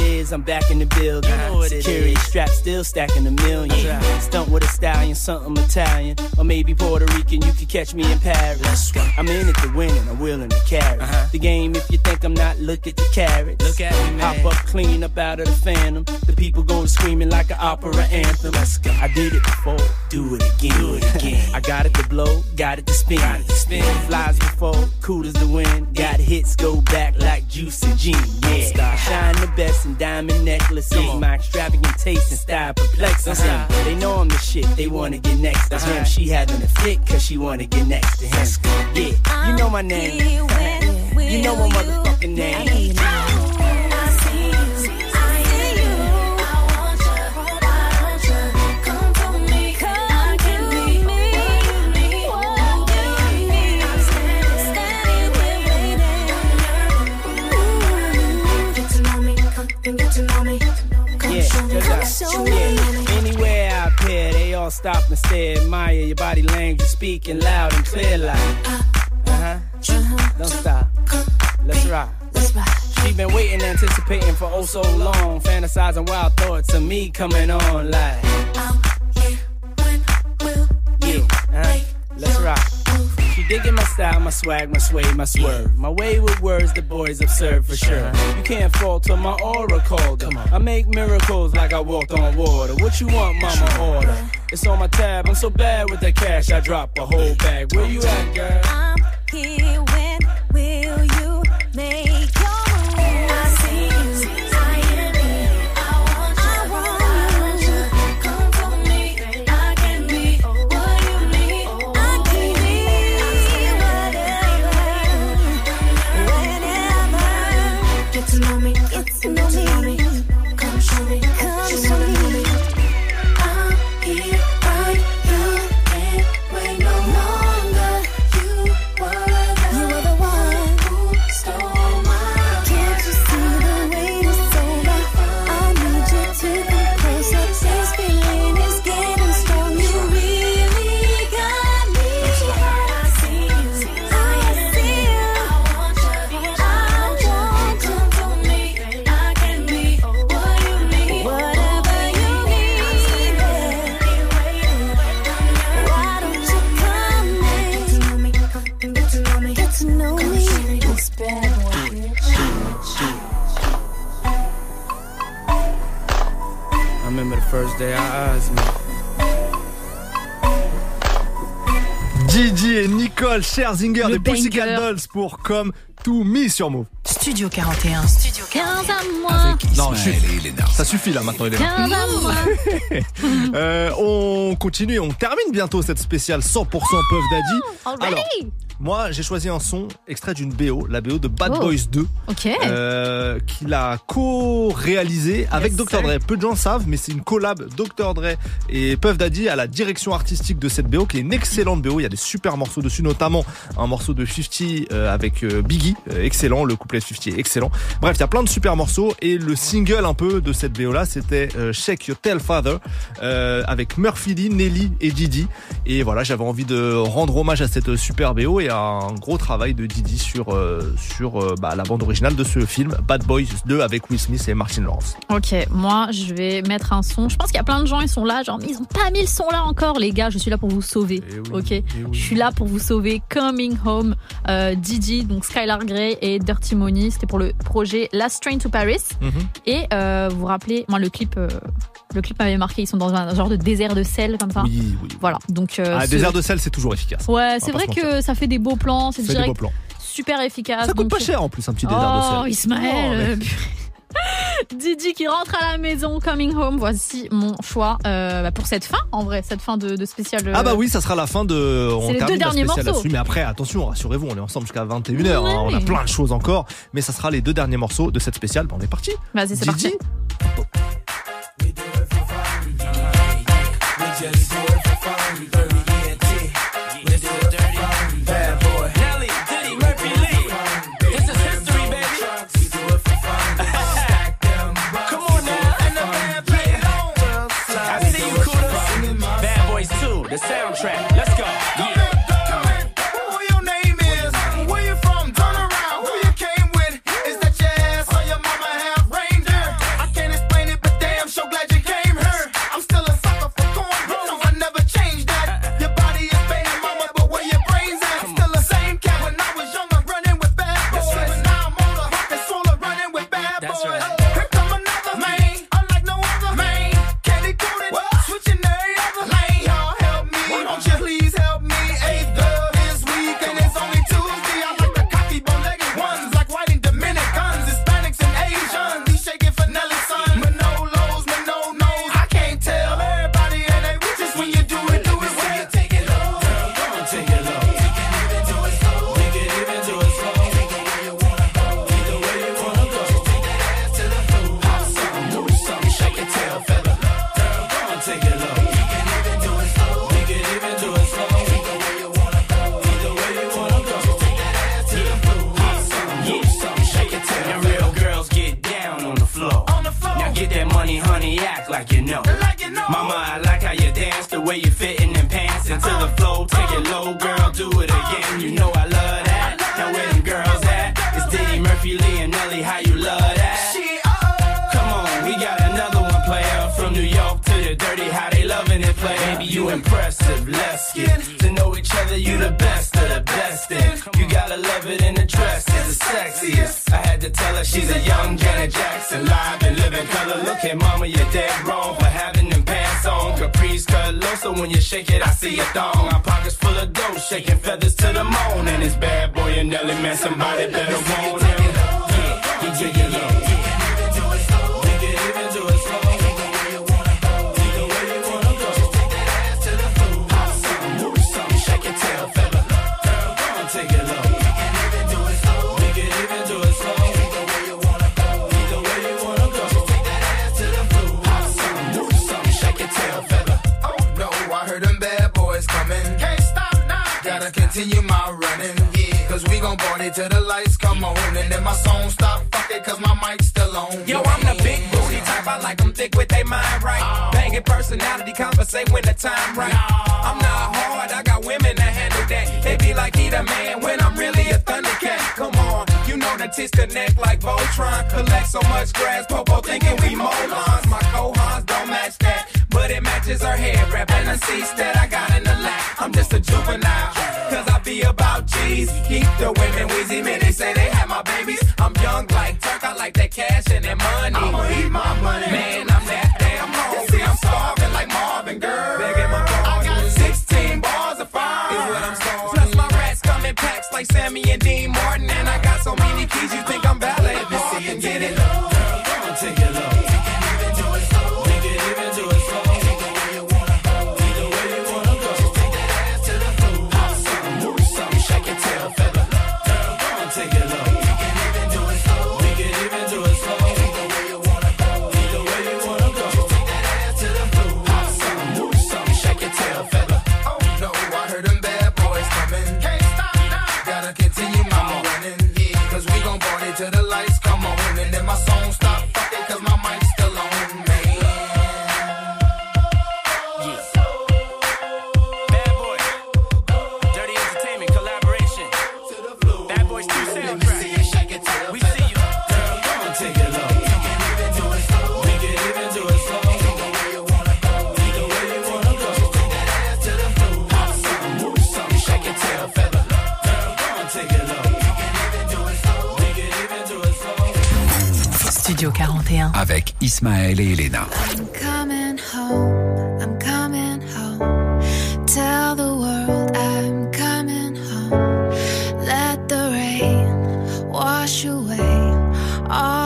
It I'm back in the building. You know Security strap still stacking a million. Stunt with a stallion, something Italian. Or maybe Puerto Rican, you could catch me in Paris. I'm in it to win and I'm willing to carry. Uh-huh. The game, if you think I'm not, look at the carrots. Look at me, man. Hop up clean up out of the phantom. The people go screaming like an opera anthem. Let's go. I did it before, do it again. Do it again. I got it to blow, got it to spin. Got it to spin. Flies before, cool as the wind. Got hits go back like juice and gin. Yeah. Shine the best in diamond necklaces. My extravagant taste and style perplexes them. They know I'm the shit, they wanna get next to him. She having a fit cause she wanna get next to him. Yeah, you know my name. You know my motherfucking name. Yeah, I- yeah. Anywhere I appear, they all stop and stare, admire your body language, speaking loud and clear like. Uh huh. Don't stop. Let's rock. She been waiting, anticipating for oh so long, fantasizing wild thoughts of me coming on like. Yeah, uh, let's rock. She digging my style, my swag, my sway, my swerve. My way with words, the boys observe for sure. You can't falter my aura called. them. I make miracles like I walked on water. What you want, mama? Order. It's on my tab. I'm so bad with the cash, I drop a whole bag. Where you at, girl? I'm here Get to know me, get to know me. Scherzinger Le des Pussycat. Dolls pour Comme To Me sur Move. Studio 41. Studio 15 à moi. Non, Elena. Ça suffit là maintenant, il est là. 15 à moi. Euh, on continue on termine bientôt cette spéciale 100% Puff Daddy. Already? Alors, moi j'ai choisi un son extrait d'une BO, la BO de Bad Oh. Boys 2, Ok. euh, qu'il a co-réalisé avec Yes, Dr. Dre. Peu de gens savent, mais c'est une collab Dr. Dre et Puff Daddy à la direction artistique de cette BO, qui est une excellente BO. Il y a des super morceaux dessus, notamment un morceau de 50 euh, avec euh, Biggie, euh, excellent. Le couplet de 50 est excellent. Bref, il y a plein de super morceaux et le single un peu de cette BO là, c'était Shake Your Tell Father euh, avec Murphy Lee, Nelly et Didi. Et voilà, j'avais envie de rendre hommage à cette super BO et un gros travail de Didi sur euh, sur euh, bah, la bande originale de ce film Bad Boys 2 avec Will Smith et Martin Lawrence. Ok, moi je vais mettre un son. Je pense qu'il y a plein de gens, ils sont là, genre ils ont pas mis le son là encore, les gars. Je suis là pour vous sauver. Eh oui, ok, eh oui. je suis là pour vous sauver. Coming Home, euh, Didi, donc Skylar Grey et Dirty Money. C'était pour le projet Last Train to Paris. Mhm. Et vous vous rappelez, moi le clip, le clip m'avait marqué. Ils sont dans un genre de désert de sel comme ça. Oui, oui. Voilà, donc. Ah, ce- désert de sel, c'est toujours efficace. Ouais, c'est vrai que ça fait des beaux plans, c'est des direct beaux plans. super efficace. Ça coûte pas cher en plus un petit désert de Oh, sel. Ismaël Oh, mais- euh, Didi qui rentre à la maison, coming home. Voici mon choix euh, bah, pour cette fin, en vrai, cette fin de, de spécial. euh, Ah bah oui, ça sera la fin de. On C'est les deux derniers morceaux. là-dessus. Mais après, attention, rassurez-vous, on est ensemble jusqu'à 21h. Ouais. on a plein de choses encore. Mais ça sera les deux derniers morceaux de cette spéciale. Bah, on est parti. Vas-y, c'est Didi. parti.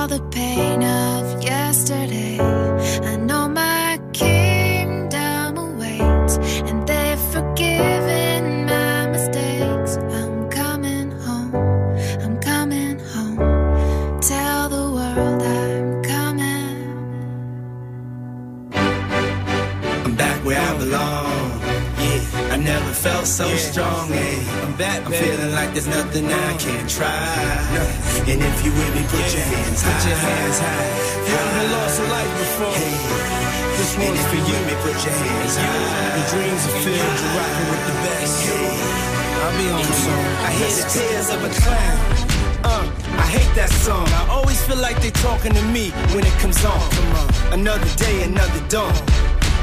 All the pain of yesterday. I know my kingdom awaits, and they've forgiven my mistakes. I'm coming home, I'm coming home. Tell the world I'm coming. I'm back where I belong. Yeah, I never felt so strong. Yeah, I'm back. I'm feeling like there's nothing I can't try. And if you with me, put your hands high. Put your hands high. You ever lost a life before? Hey, This one's for you. Me, put your hands high. The dreams are filled. You're rocking with the best. Hey, I'll be on the song. I hear the tears of a clown. Uh, I hate that song. I always feel like they're talking to me when it comes on. Come on. Another day, another dawn.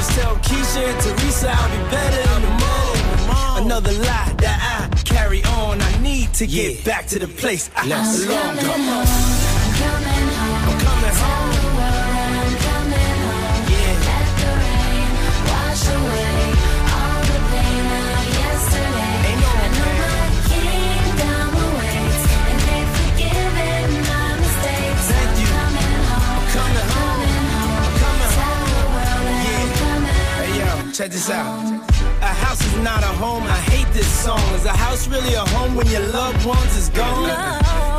Just tell Keisha and Teresa I'll be better in the morning. Another lie that I carry on. I need to get back to the place I Let's belong. Come on. I'm coming home. I'm coming home. Check this out. A house is not a home. I hate this song. Is a house really a home when your loved ones is gone?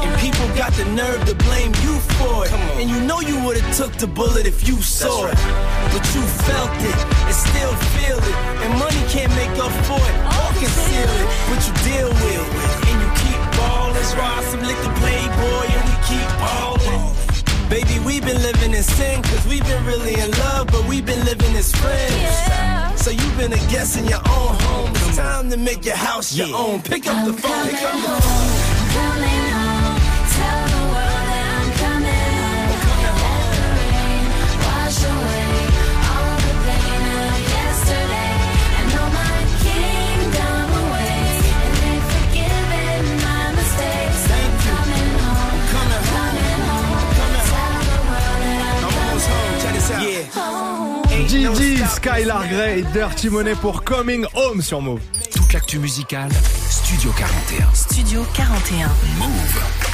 And people got the nerve to blame you for it. And you know you would've took the bullet if you saw right. it. But you felt it and still feel it. And money can't make up for it or conceal it. But you deal with it and you keep ballin'. Ride some liquor playboy and we keep ballin'. Baby, we've been living in sin, cause we've been really in love, but we've been living as friends. Yeah. So you've been a guest in your own home. It's time to make your house your own. Pick up the phone. Pick up the phone. Gigi, Skylar Grey et Dirty Money pour Coming Home sur Move. Toute l'actu musicale, Studio 41. Studio 41. Move.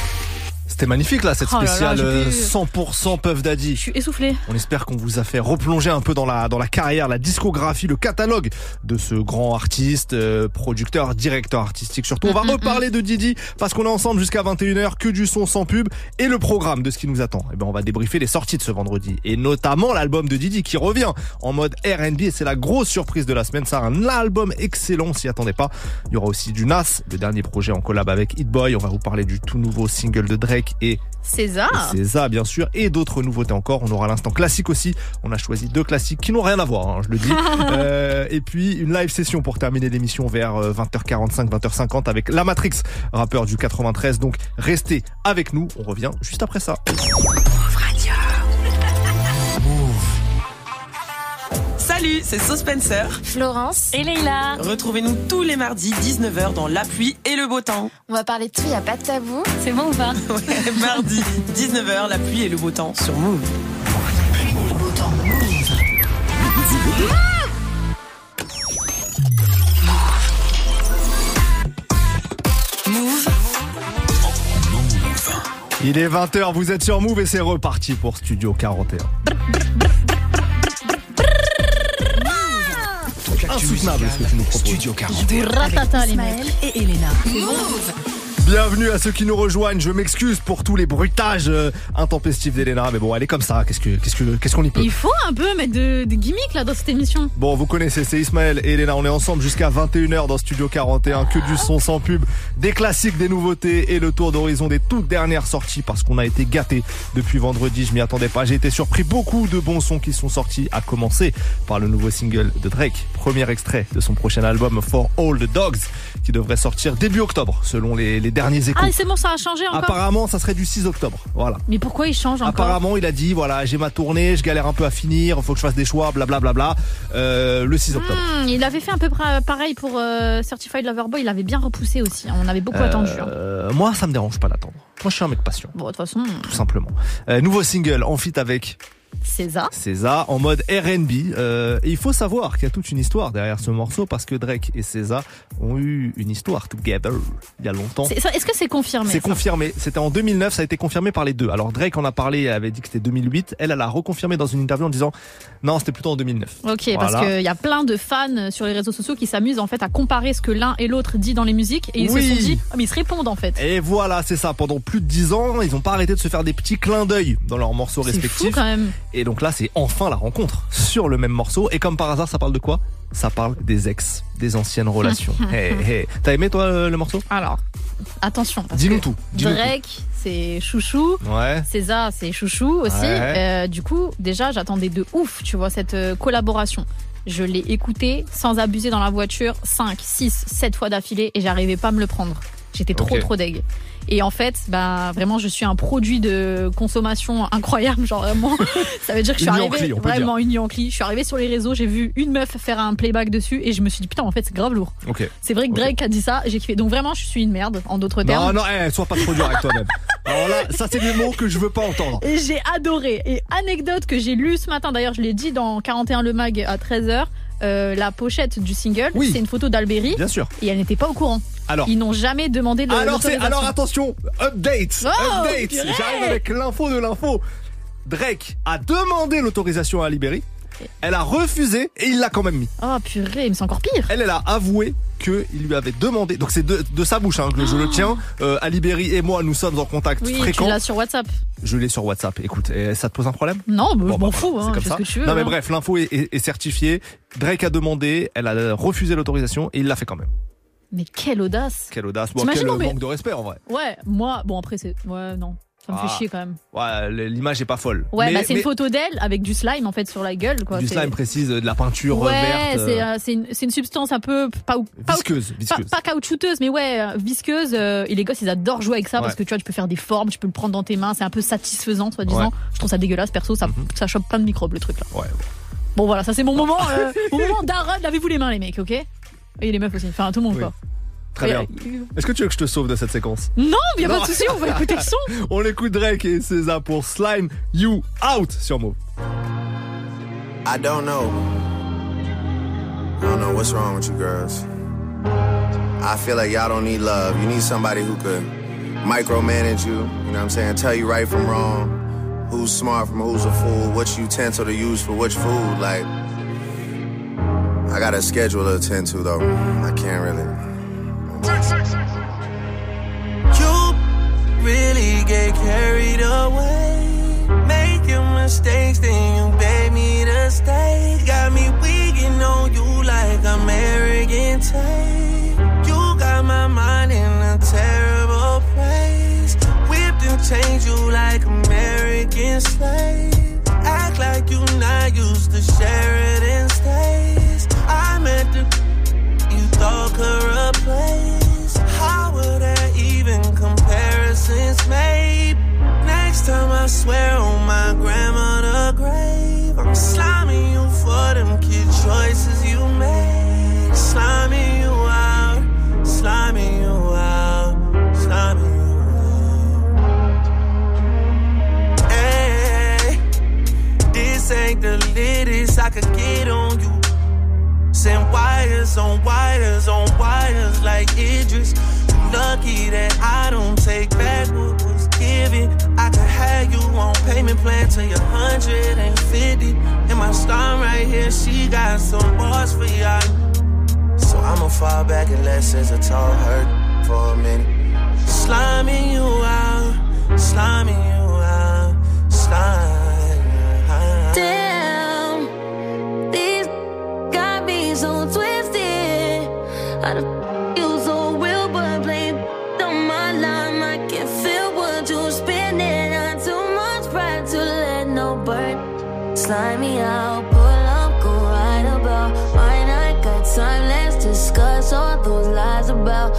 C'était magnifique là, cette Oh là là, spéciale j'ai euh, pu- 100% Puff Daddy. Je suis essoufflée. On espère qu'on vous a fait replonger un peu dans la dans la carrière, la discographie, le catalogue de ce grand artiste, euh, producteur, directeur artistique. Surtout, on va reparler de Didi parce qu'on est ensemble jusqu'à 21h, que du son sans pub et le programme de ce qui nous attend. Et ben on va débriefer les sorties de ce vendredi et notamment l'album de Didi qui revient en mode R&B et c'est la grosse surprise de la semaine. C'est un album excellent, s'y attendait pas. Il y aura aussi du Nas, le dernier projet en collab avec Hit Boy. On va vous parler du tout nouveau single de Drake et César. ça, bien sûr, et d'autres nouveautés encore. On aura l'instant classique aussi. On a choisi deux classiques qui n'ont rien à voir, hein, je le dis. Euh, et puis une live session pour terminer l'émission vers euh, 20h45, 20h50 avec La Matrix, rappeur du 93. Donc restez avec nous. On revient juste après ça. Salut, c'est So Spencer. Florence. Et Leïla. Retrouvez-nous tous les mardis 19h dans La pluie et le beau temps. On va parler de tout, y a pas de tabou. C'est bon ou pas Ouais, mardi 19h, La pluie et le beau temps sur Move. Move. Il est 20h, vous êtes sur Move et c'est reparti pour Studio 41. Insoutenable ce que tu nous proposes. Studio 41. Ratata les mecs. Ismaël et Elena. Bienvenue à ceux qui nous rejoignent. Je m'excuse pour tous les bruitages euh, intempestifs d'Elena, mais bon, elle est comme ça. Qu'est-ce que, qu'est-ce que, qu'est-ce qu'on y peut? Il faut un peu mettre de, de gimmicks là dans cette émission. Bon, vous connaissez, c'est Ismaël et Elena. On est ensemble jusqu'à 21h dans Studio 41. Que du son sans pub, des classiques, des nouveautés et le tour d'horizon des toutes dernières sorties parce qu'on a été gâtés depuis vendredi. Je m'y attendais pas. J'ai été surpris. Beaucoup de bons sons qui sont sortis, à commencer par le nouveau single de Drake. Premier extrait de son prochain album For All the Dogs qui devrait sortir début octobre selon les, les derniers échos. Ah c'est bon ça a changé encore. Apparemment, ça serait du 6 octobre. Voilà. Mais pourquoi il change encore Apparemment, il a dit voilà, j'ai ma tournée, je galère un peu à finir, faut que je fasse des choix, blablabla. Bla, bla, bla. Euh, le 6 octobre. Hmm, il avait fait un peu pareil pour euh, Certified Lover Boy, il avait bien repoussé aussi. On avait beaucoup attendu. hein. Euh, moi, ça me dérange pas d'attendre. Moi, je suis un mec patient, Bon, de toute façon, tout simplement. Euh, nouveau single en feat avec César. César en mode R&B. Euh, et il faut savoir qu'il y a toute une histoire derrière ce morceau parce que Drake et César ont eu une histoire together il y a longtemps. Est-ce que c'est confirmé C'est confirmé. C'était en 2009, ça a été confirmé par les deux. Alors Drake en a parlé, elle avait dit que c'était 2008. Elle, elle a reconfirmé dans une interview en disant non, c'était plutôt en 2009. Ok, parce Voilà. qu'il y a plein de fans sur les réseaux sociaux qui s'amusent en fait à comparer ce que l'un et l'autre dit dans les musiques et ils Oui. se sont dit, ah, mais ils se répondent en fait. Et voilà, c'est ça. Pendant plus de 10 ans, ils n'ont pas arrêté de se faire des petits clins d'œil dans leurs morceaux C'est fou respectifs. quand même. Et donc là, c'est enfin la rencontre sur le même morceau. Et comme par hasard, ça parle de quoi? Ça parle des ex, des anciennes relations. hey, hey. T'as aimé toi le, morceau? Alors, attention. Dis-nous tout. dis-nous Drake, c'est chouchou. Ouais. César, c'est chouchou aussi. Ouais. Euh, du coup, déjà, j'attendais de ouf, tu vois, cette euh, collaboration. Je l'ai écouté sans abuser dans la voiture 5, 6, 7 fois d'affilée et j'arrivais pas à me le prendre. J'étais trop trop deg. Et en fait, bah vraiment, je suis un produit de consommation incroyable, genre vraiment. Ça veut dire que je suis arrivée vraiment une Yankee. Je suis arrivée sur les réseaux, j'ai vu une meuf faire un playback dessus et je me suis dit putain, en fait, c'est grave lourd. Ok. C'est vrai que. Drake a dit ça, j'ai kiffé. Donc vraiment, je suis une merde, en d'autres Non, termes. non, eh, sois pas trop dur avec toi-même. Alors là, ça c'est des mots que je veux pas entendre. Et j'ai adoré. Et anecdote que j'ai lue ce matin, d'ailleurs je l'ai dit dans 41 Le Mag à 13h, euh, la pochette du single, Oui. c'est une photo d'Alberi. Bien sûr. Et elle n'était pas au courant. Alors. Ils n'ont jamais demandé le Alors alors attention, update, Oh, update. J'arrive avec l'info de l'info. Drake a demandé l'autorisation à Libéry. Elle a refusé et il l'a quand même mis. Oh purée, mais c'est encore pire. Elle, elle a avoué qu'il lui avait demandé. Donc c'est de, de sa bouche hein, que je le tiens. Euh, Ali Berry et moi, nous sommes en contact Oui, tu fréquent. l'as sur WhatsApp. Je l'ai sur WhatsApp. Écoute, et ça te pose un problème? Non, bah, Bon, je m'en bah, fous, voilà, hein, comme ce ça. que tu veux. Non mais hein. bref, l'info est, est- est certifiée. Drake a demandé, elle a refusé l'autorisation et il l'a fait quand même. Mais quelle audace. Quelle audace, bon, quel mais- manque de respect en vrai. Ouais, moi, bon après c'est. Ouais, non. Ça me Ah. fait chier quand même. Ouais, l'image est pas folle. Ouais, Mais- bah, c'est mais une photo d'elle avec du slime en fait sur la gueule. Quoi. du slime précise, de la peinture Ouais, verte. c'est euh, euh, c'est une, substance un peu pas, pas, visqueuse, pas, visqueuse. pas caoutchouteuse, mais ouais, euh, visqueuse. euh, et les gosses, ils adorent jouer avec ça parce que tu vois, tu peux faire des formes, tu peux le prendre dans tes mains, c'est un peu satisfaisant, soi-disant. Ouais. Mhm. Je trouve ça dégueulasse, perso, ça, ça chope plein de microbes le truc là. Ouais. Bon voilà, ça c'est mon moment, euh, mon moment d'Aaron, lavez-vous les mains les mecs, ok? Et les meufs aussi, enfin tout le monde Oui. quoi. Très bien. euh, Est-ce que tu veux que je te sauve de cette séquence? Non, y a pas Non. de souci, on va écouter le son. On écoute Drake et César pour Slime You Out sur Move. I don't know. I don't know what's wrong with you girls. I feel like y'all don't need love. You need somebody who could micromanage you, you know what I'm saying? Tell you right from wrong, who's smart from who's a fool, which utensil to use for which food? Like, I got a schedule to attend to though. I can't really. You really get carried away. Making mistakes, then you beg me to stay. Got me weaking on you like I'm. Tape. You got my mind in a terrible place. Whipped and changed you like American slave. Act like you not used to Sheridan stays. I meant to thought could replace. How were there even comparisons made? Next time I swear on my grandmother grave, I'm sliming you for them kid choices you made. Sliming you out, sliming you out, sliming you out. Hey, this ain't the latest I could get on you. Send wires on wires on wires like Idris. Lucky that I don't take back what was given. I could have you on payment plan till you're 150. And my star right here, she got some bars for y'all. So I'ma fall back and let a tall hurt for a minute. Sliming you out, sliming you out, slime. I done you so real, but on my line. I can feel what you spinning. Not too much to let no burn. Slide me out, pull up, go about. Mine, I got time, let's discuss all those lies about.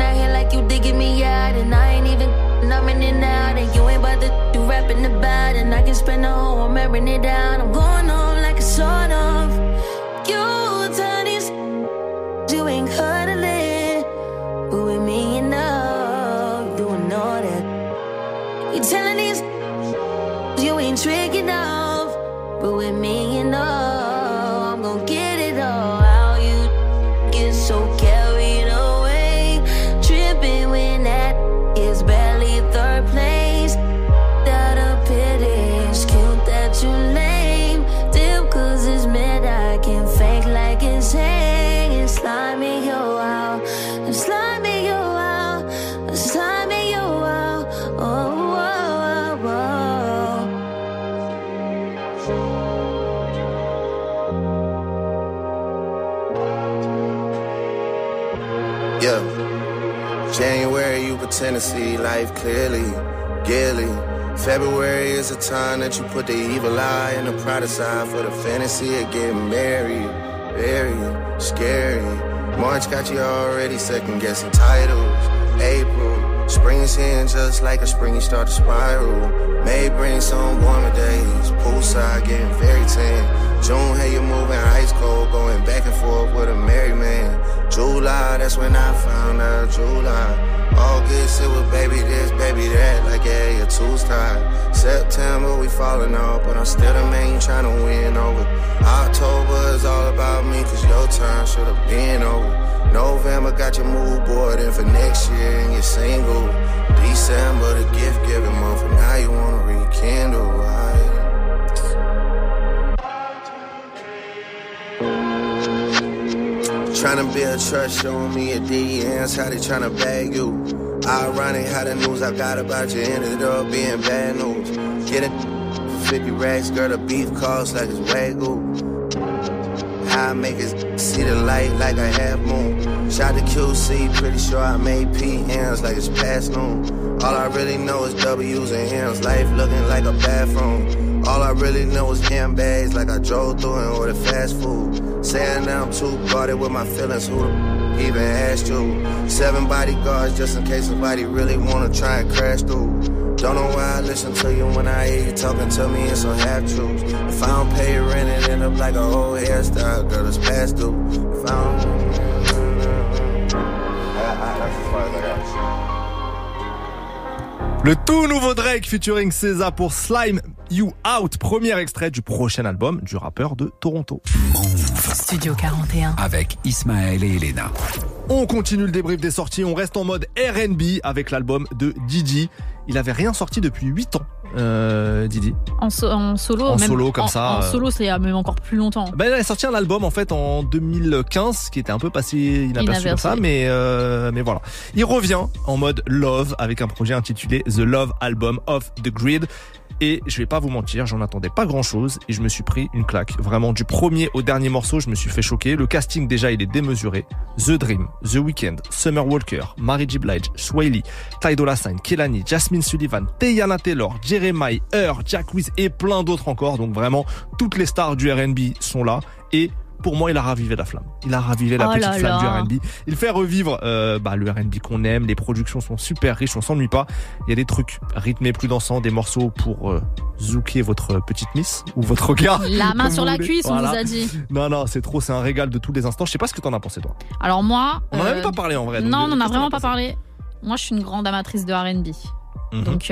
Out here like you digging me out, and I ain't even out. And you rapping about, and I can spend the whole wearing it down. I'm going home like a sort of. You you ain't cuddling. But with me, you know, doing all that. You telling these, you ain't tricking off. But with me, you know, Yeah. January, you pretend to see life clearly, gaily. February is a time that you put the evil eye and the pride aside for the fantasy of getting married. Very scary. March got you already second guessing titles. April, spring is here and just like a spring, you start to spiral. May bring some warmer days. Poolside getting very tan. June, hey, you're moving ice cold, going back and forth with a married man. July, that's when I found out. July. August, it was baby this, baby that, like yeah, your tied. September, we falling off, but I'm still the you trying to win over. October is all about me, cause your turn should have been over. November got your mood board in for next year and you're single. December, the gift giving month, and now you wanna rekindle. Tryna build trust, showing me a DMs, how they tryna bag you. Ironic how the news I got about you ended up being bad news. Get it for 50 racks, girl, the beef costs like it's Wagyu. How I make it see the light like a half moon. Shot the QC, pretty sure I made PMs like it's past noon. All I really know is W's and M's, life looking like a bathroom. All I really know is handbags like I drove through and ordered fast food. Saying now I'm too guarded with my feelings, who the even asked you? Seven bodyguards just in case somebody really wanna try and crash through. Don't know why I listen to you when I hear you talking to me in some half truths. If I don't pay rent, it end up like a whole hairstyle, girl, it's past due. If I don't. Le tout nouveau Drake featuring César pour Slime You Out, premier extrait du prochain album du rappeur de Toronto. Studio 41. Avec Ismaël et Elena. On continue le débrief des sorties, on reste en mode R&B avec l'album de Didi. Il avait rien sorti depuis 8 ans, euh, Didi. En, so- en solo, En même- solo, comme en- ça, En euh. solo, c'est il y a même encore plus longtemps. Ben, il a sorti un album en fait en 2015 qui était un peu passé inaperçu comme ça, mais euh, mais voilà. Il revient en mode Love avec un projet intitulé The Love Album of the Grid. Et je vais pas vous mentir, j'en attendais pas grand chose et je me suis pris une claque. Vraiment, du premier au dernier morceau, je me suis fait choquer. Le casting déjà, il est démesuré. The Dream, The Weeknd, Summer Walker, Mary J. Blige, Swaley, Ty Dolla Sign, Kelani, Jasmine Sullivan, Teyana Taylor, Jeremiah, Hur, Jack Wiz et plein d'autres encore. Donc vraiment, toutes les stars du R&B sont là et pour moi, il a ravivé la flamme. Il a ravivé la Oh petite là flamme là. du R&B. Il fait revivre euh, bah, le R&B qu'on aime. Les productions sont super riches, on s'ennuie pas. Il y a des trucs rythmés plus dansants, des morceaux pour euh, zouker votre petite miss ou votre gars. La main sur la voulez. cuisse, on vous a dit. Non, non, c'est trop, c'est un régal de tous les instants. Je sais pas ce que t'en as pensé toi. Alors moi. On en a euh, même pas parlé en vrai. Non, euh, on en a vraiment pas as parlé. Moi, je suis une grande amatrice de R&B. Mhm. Donc,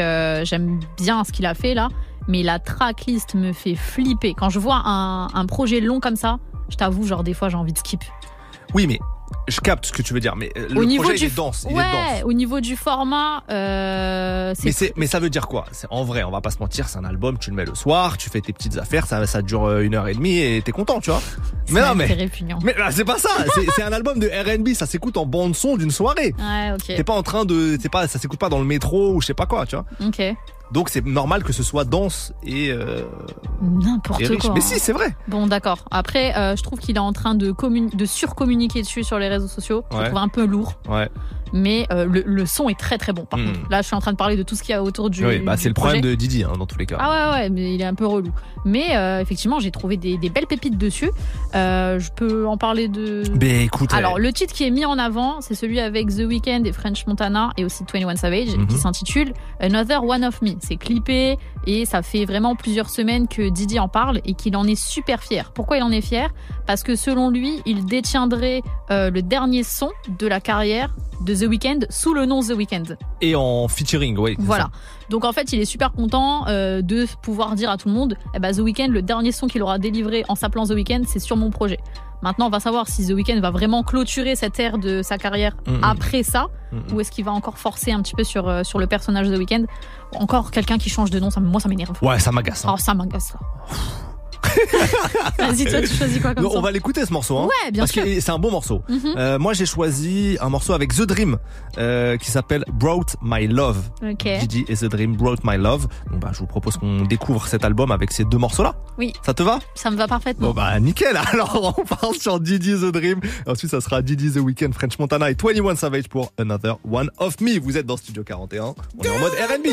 j'aime bien ce qu'il a fait là. Mais la tracklist me fait flipper. Quand je vois un, un projet long comme ça, je t'avoue, genre, des fois, j'ai envie de skip. Oui, mais je capte ce que tu veux dire. Mais euh, au le niveau projet, du il est dense. Il est ouais, dense. au niveau du format, euh, Mais, c'est c'est, mais ça veut dire quoi? C'est, En vrai, on va pas se mentir, c'est un album, tu le mets le soir, tu fais tes petites affaires, ça, ça dure euh, une heure et demie et t'es content, tu vois. Mais non, c'est mais. répugnant. Mais là, c'est pas ça, c'est, c'est un album de RB, ça s'écoute en bande-son d'une soirée. Ouais, ok. T'es pas en train de. C'est pas, ça s'écoute pas dans le métro ou je sais pas quoi, tu vois. Ok. Donc c'est normal que ce soit dense et. Euh, N'importe quoi. Mais si, c'est vrai. Bon, d'accord. Après, euh, je trouve qu'il est en train de, de surcommuniquer dessus sur les réseaux sociaux. Je Ouais. trouve un peu lourd. Ouais. Mais euh, le, le son est très très bon. Par Hmm. contre, là, je suis en train de parler de tout ce qu'il y a autour du. oui, bah c'est le problème de Didi, hein, dans tous les cas. Ah ouais, ouais, mais il est un peu relou. Mais euh, effectivement, j'ai trouvé des, des belles pépites dessus. Euh, je peux en parler de. Ben écoute. Alors, le titre qui est mis en avant, c'est celui avec The Weeknd et French Montana et aussi 21 Savage Mhm. qui s'intitule Another One of Me. C'est clippé et ça fait vraiment plusieurs semaines que Didi en parle et qu'il en est super fier. Pourquoi il en est fier? Parce que selon lui, il détiendrait le dernier son de la carrière de The Weeknd sous le nom The Weeknd. Et en featuring, oui. Voilà. ça. Donc en fait, il est super content euh, de pouvoir dire à tout le monde, eh ben, The Weeknd, le dernier son qu'il aura délivré en s'appelant The Weeknd, c'est sur mon projet. Maintenant, on va savoir si The Weeknd va vraiment clôturer cette ère de sa carrière Mhm. après ça, Mhm. ou est-ce qu'il va encore forcer un petit peu sur, euh, sur le personnage The Weeknd. Encore quelqu'un qui change de nom, ça, moi ça m'énerve. Ouais, ça m'agace. hein. Oh, ça m'agace. Ça. Vas-y, toi, tu choisis quoi comme Non, son on va l'écouter ce morceau. Hein, Ouais, bien parce sûr. que c'est un bon morceau. Mhm. Euh, moi, j'ai choisi un morceau avec The Dream euh, qui s'appelle Brought My Love. Ok. Didi et The Dream Brought My Love. Donc, bah, je vous propose qu'on découvre cet album avec ces deux morceaux-là. Oui, Ça te va? Ça me va parfaitement. Bon bah nickel. Alors on parle sur Didi The Dream. Ensuite ça sera Didi The Weeknd, French Montana et 21 Savage pour Another One of Me. Vous êtes dans Studio 41. On est en mode R&B.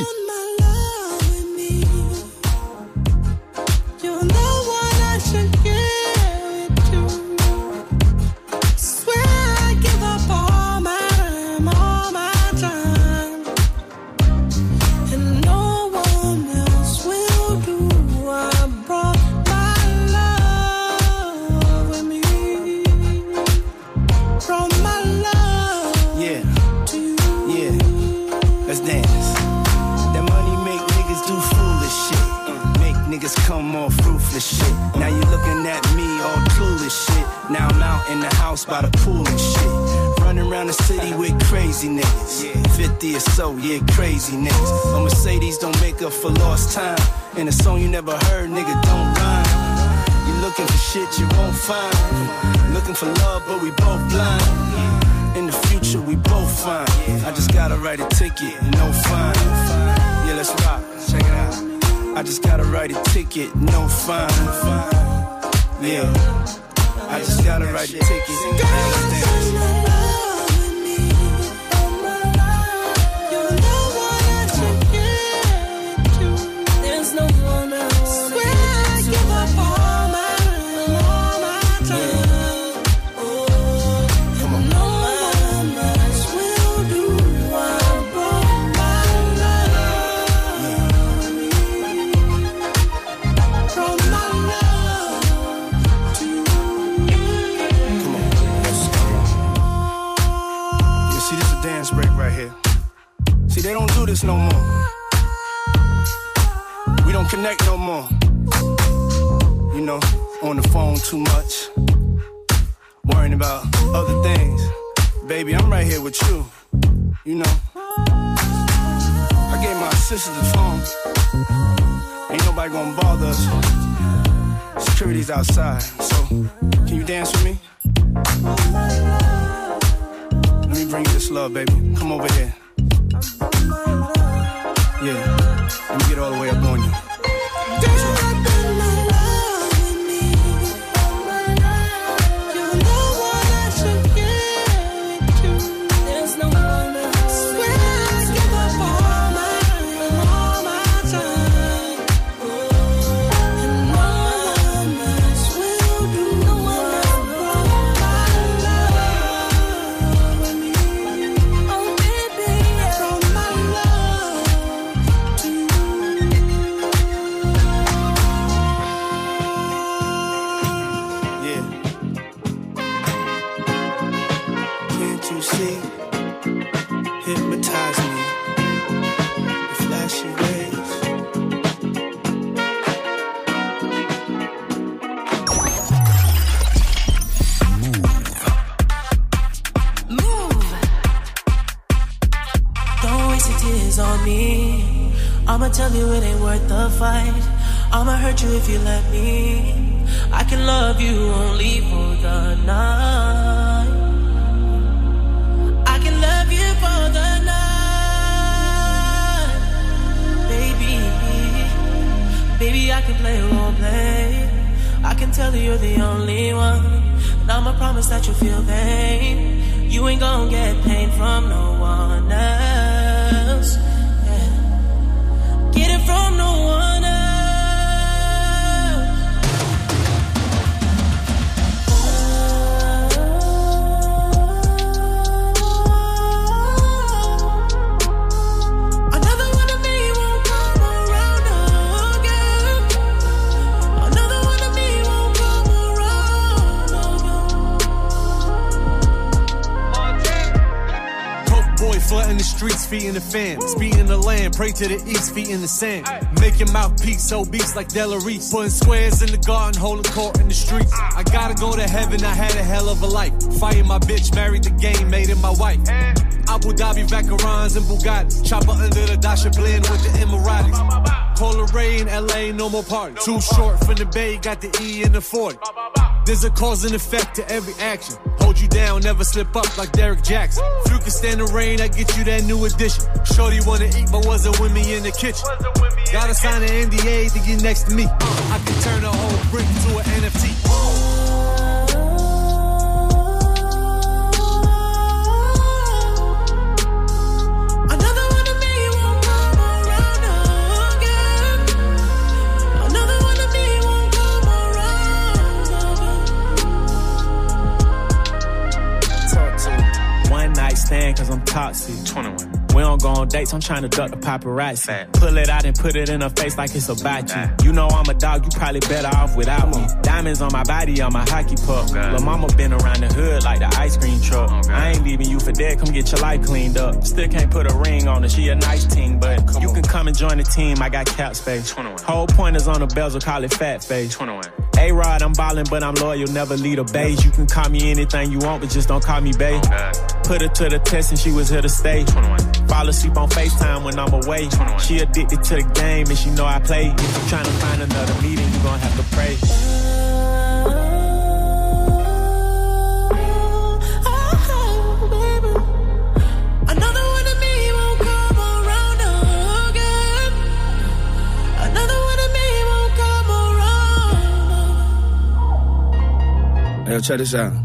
Now I'm out in the house by the pool and shit. Running around the city with crazy niggas. 50 or so, yeah, crazy niggas. A Mercedes don't make up for lost time. And a song you never heard, nigga, don't rhyme. You looking for shit you won't find. Looking for love, but we both blind. In the future, we both fine. I just gotta write a ticket, no fine. Yeah, let's rock. Check it out. I just gotta write a ticket, no fine. Yeah. I just gotta write the ticket. No more. We don't connect no more. You know, on the phone too much. Worrying about other things. Baby, I'm right here with you. You know. I gave my assistant the phone. Ain't nobody gonna bother us. Security's outside. So, can you dance with me? Let me bring you this love, baby. Come over here. Yeah. Let me get all the way up on you. Sand. Make your mouthpiece obese like Della Reese. Putting squares in the garden, holding court in the streets. I gotta go to heaven, I had a hell of a life. Fighting my bitch, married the game, made it my wife. Abu Dhabi, Vacarons, and Bugatti. Chopper under the Dasha blend with the Emiratis. Cola Ray in LA, no more party. Too short from the Bay, got the E in the 40. There's a cause and effect to every action. Hold you down, never slip up like Derek Jackson. If you can stand the rain, I get you that new addition. Shorty wanna eat, but wasn't with me in the kitchen. Gotta sign an NDA to get next to me. I can turn a whole brick to an dates, I'm trying to duck the paparazzi. Pull it out and put it in her face like it's about you. You know I'm a dog, you probably better off without me. Diamonds on my body, on my hockey puck. Lil' mama been around the hood like the ice cream truck. I ain't leaving you for dead, come get your life cleaned up. Still can't put a ring on her, she a nice team, but you can come and join the team, I got cap space. Whole pointers on the bezel, call it fat face. A-Rod, I'm ballin', but I'm loyal, never lead a beige. You can call me anything you want, but just don't call me babe. Put her to the test and she was here to stay. Fall asleep on FaceTime when I'm away. She addicted to the game and she know I play. If you tryna find another meeting, you gon' have to pray. Oh, oh, another one of me won't come around again. Another one of me won't come around. Yo, check this out.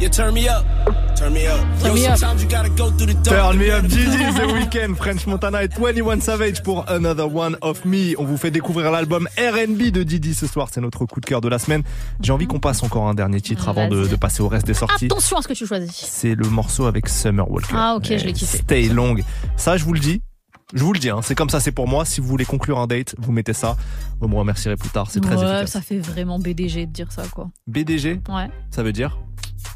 Yeah, turn me up. Turn me up. Turn me up. sometimes you gotta go through the dark. Turn me up. Gigi, The Weeknd, French Montana et 21 Savage pour Another One of Me. On vous fait découvrir l'album R&B de Didi ce soir. C'est notre coup de cœur de la semaine. J'ai envie qu'on passe encore un dernier titre avant de, passer au reste des sorties. Attention à ce que tu choisis. C'est le morceau avec Summer Walker. Ah, ok, je l'ai kiffé. Stay Long. Ça, je vous le dis. Je vous le dis, hein, c'est comme ça, c'est pour moi. Si vous voulez conclure un date, vous mettez ça. Vous me remercierez plus tard. C'est très ouais, efficace. ça fait vraiment BDG de dire ça, quoi. BDG, Ouais. ça veut dire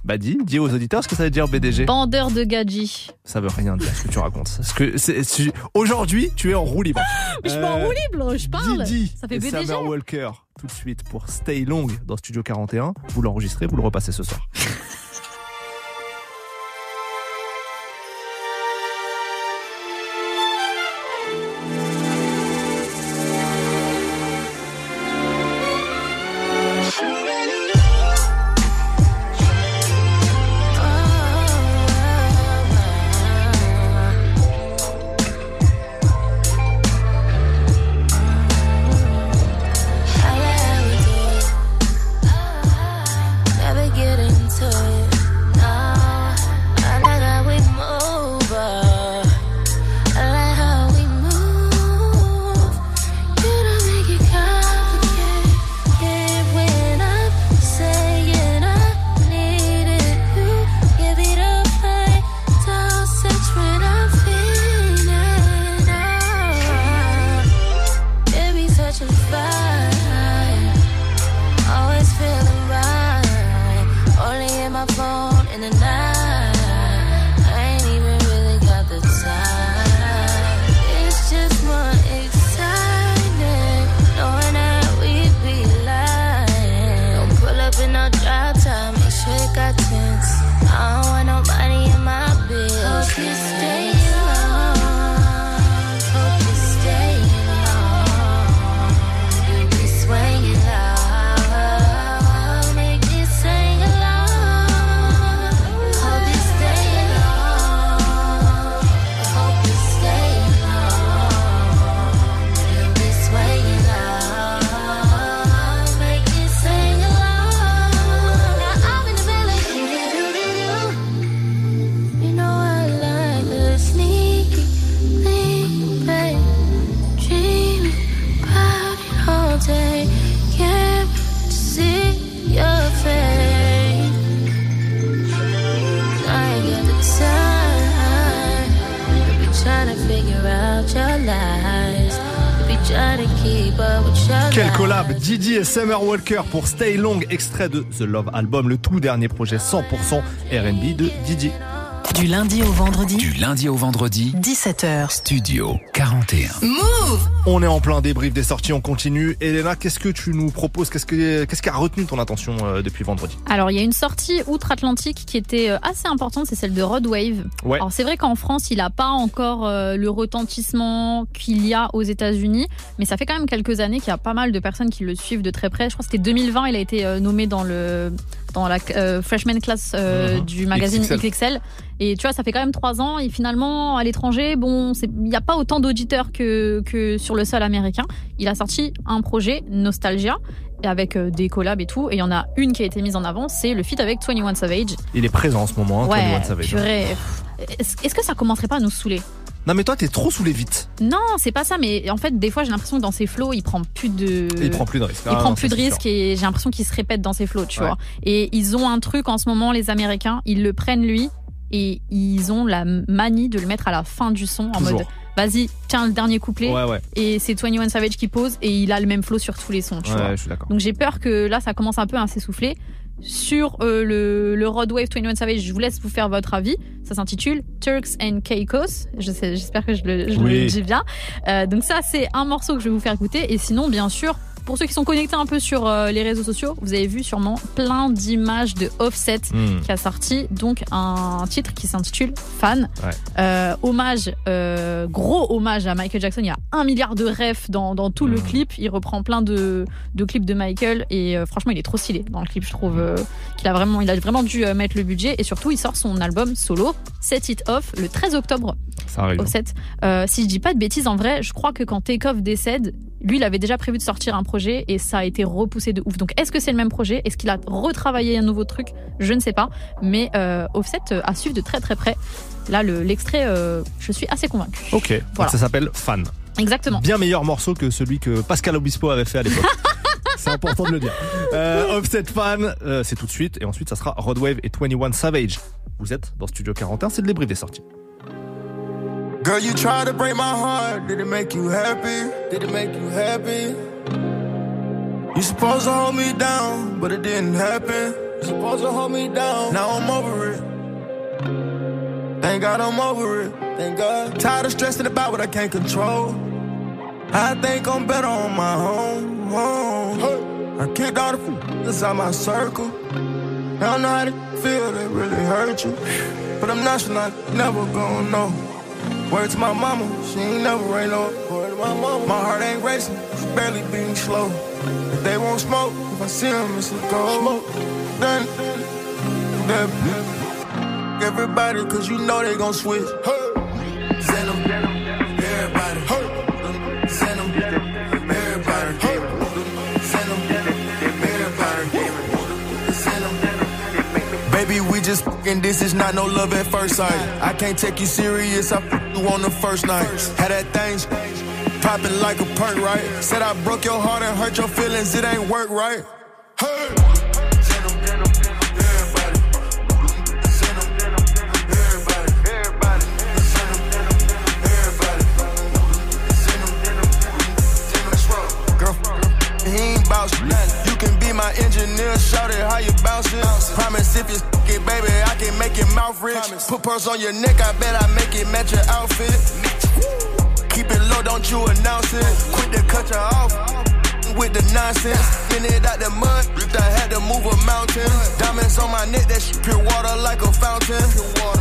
Bah dis, dis aux auditeurs ce que ça veut dire BDG. Bandeur de gadji. Ça veut rien dire ce que tu racontes. Parce que c'est- c'est- aujourd'hui, tu es en roue libre. Mais je suis pas en roue libre, je parle. Didi ça fait BDG. Summer Walker tout de suite pour Stay Long dans Studio 41. Vous l'enregistrez, vous le repassez ce soir. Quel collab Didi et Summer Walker pour Stay Long, extrait de The Love Album, le tout dernier projet 100% R&B de Didi. Du lundi au vendredi. Du lundi au vendredi, 17h. Studio 41. Move On est en plein débrief des sorties, on continue. Elena, qu'est-ce que tu nous proposes? Qu'est-ce que- qu'est-ce qui a retenu ton attention euh, depuis vendredi? Alors, il y a une sortie outre-Atlantique qui était euh, assez importante, c'est celle de Rod Wave. Ouais. Alors, c'est vrai qu'en France, il n'a pas encore euh, le retentissement qu'il y a aux États-Unis, mais ça fait quand même quelques années qu'il y a pas mal de personnes qui le suivent de très près. Je crois que c'était 2020, il a été euh, nommé dans le dans la euh, freshman class euh, Mhm. du magazine XXL. XXL. Et tu vois, ça fait quand même trois ans. Et finalement, à l'étranger, bon, il n'y a pas autant d'auditeurs que, que sur le sol américain. Il a sorti un projet, Nostalgia, avec euh, des collabs et tout. Et il y en a une qui a été mise en avant, c'est le feat avec 21 Savage. Il est présent en ce moment, hein, ouais, 21 Savage. est-ce que ça commencerait pas à nous saouler? Non mais toi t'es trop saoulé vite. Non, c'est pas ça. Mais en fait, des fois, j'ai l'impression que dans ses flows, il prend plus de. Il prend plus de risques. Il Ah, prend non, plus de risques et j'ai l'impression qu'il se répète dans ses flots, tu Ouais. vois. Et ils ont un truc en ce moment, les Américains, ils le prennent lui et ils ont la manie de le mettre à la fin du son en mode vas-y, tiens le dernier couplet. Ouais, ouais. Et c'est 21 Savage qui pose et il a le même flow sur tous les sons, tu Ouais, vois. je suis. Donc j'ai peur que là, ça commence un peu à s'essouffler. Sur euh, le, le Road Wave 21 Savage, je vous laisse vous faire votre avis. Ça s'intitule Turks and Caicos. Je J'espère que je le, je Oui. le dis bien. Euh, donc ça, c'est un morceau que je vais vous faire écouter. Et sinon, bien sûr, pour ceux qui sont connectés un peu sur euh, les réseaux sociaux, vous avez vu sûrement plein d'images de Offset Hmm. qui a sorti donc un titre qui s'intitule Fan. Ouais. Euh, hommage, euh, gros hommage à Michael Jackson. Il y a un milliard de refs dans, dans tout le Hmm. clip. Il reprend plein de, de clips de Michael et euh, franchement, il est trop stylé dans le clip. Je trouve qu'il a vraiment, il a vraiment dû mettre le budget et surtout, il sort son album solo, Set It Off, le 13 octobre. Ça arrive. Offset. Si je dis pas de bêtises, en vrai, je crois que quand Takeoff décède, lui, il avait déjà prévu de sortir un projet et ça a été repoussé de ouf. Donc, est-ce que c'est le même projet? Est-ce qu'il a retravaillé un nouveau truc? Je ne sais pas. Mais euh, Offset euh, à suivre de très très près. Là, le- l'extrait, euh, je suis assez convaincu. Ok, Voilà. ça s'appelle Fan. Exactement. Bien meilleur morceau que celui que Pascal Obispo avait fait à l'époque. C'est important de le dire. Euh, Offset Fan, c'est tout de suite. Et ensuite, ça sera Rodwave et 21 Savage. Vous êtes dans Studio 41, c'est le débrief des sorties. Girl, you tried to break my heart. Did it make you happy? Did it make you happy? You supposed to hold me down, but it didn't happen. You supposed to hold me down. Now I'm over it. Thank God I'm over it. Thank God. Tired of stressing about what I can't control. I think I'm better on my own. own. I kicked all the f- inside my circle. I don't know how to feel that really hurt you. But I'm not sure I never gonna know. Word to my mama, she ain't never rain no. Word to my mama, my heart ain't racing, it's barely beating slow. If they won't smoke, if I see them, it's a go. Smoke, then, then, everybody, cause you know they gon' switch. Send Baby, we just fucking this is not no love at first sight. I can't take you serious, I fuck you on the first night. Had that thing popping like a perk, right? Said I broke your heart and hurt your feelings, it ain't work, right? Hey! Put pearls on your neck, I bet I make it match your outfit. Keep it low, don't you announce it. Quit the cut you off with the nonsense. Spin it out the mud, I had to move a mountain. Diamonds on my neck, that pure water like a fountain.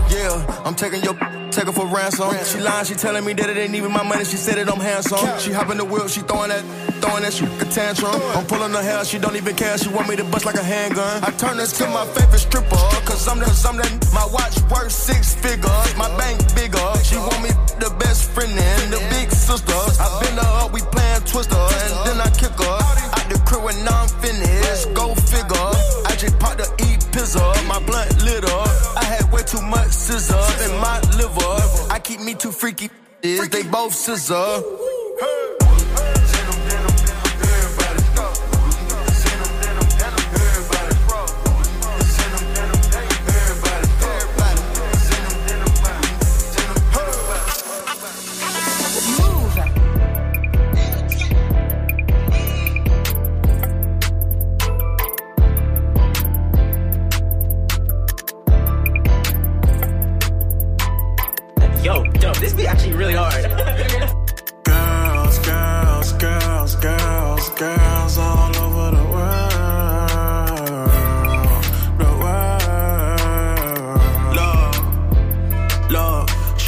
Yeah, I'm taking your take her for ransom. She lying, she telling me that it ain't even my money. She said it, I'm handsome. She hop in the wheel, she throwing that, throwing that shit a tantrum. I'm pulling her hair, she don't even care. She want me to bust like a handgun. I turn this to my favorite stripper, cause I'm the, I'm the, my watch worth six figures, my bank bigger. She want me the best friend and the big sister. I bend her up, we playing twister, and then I kick her out the crib when I'm finished. Go figure. I just popped the eat pizza, my blunt lit up. I had way too much scissor in my liver. I keep me too freaky. Is they both scissor.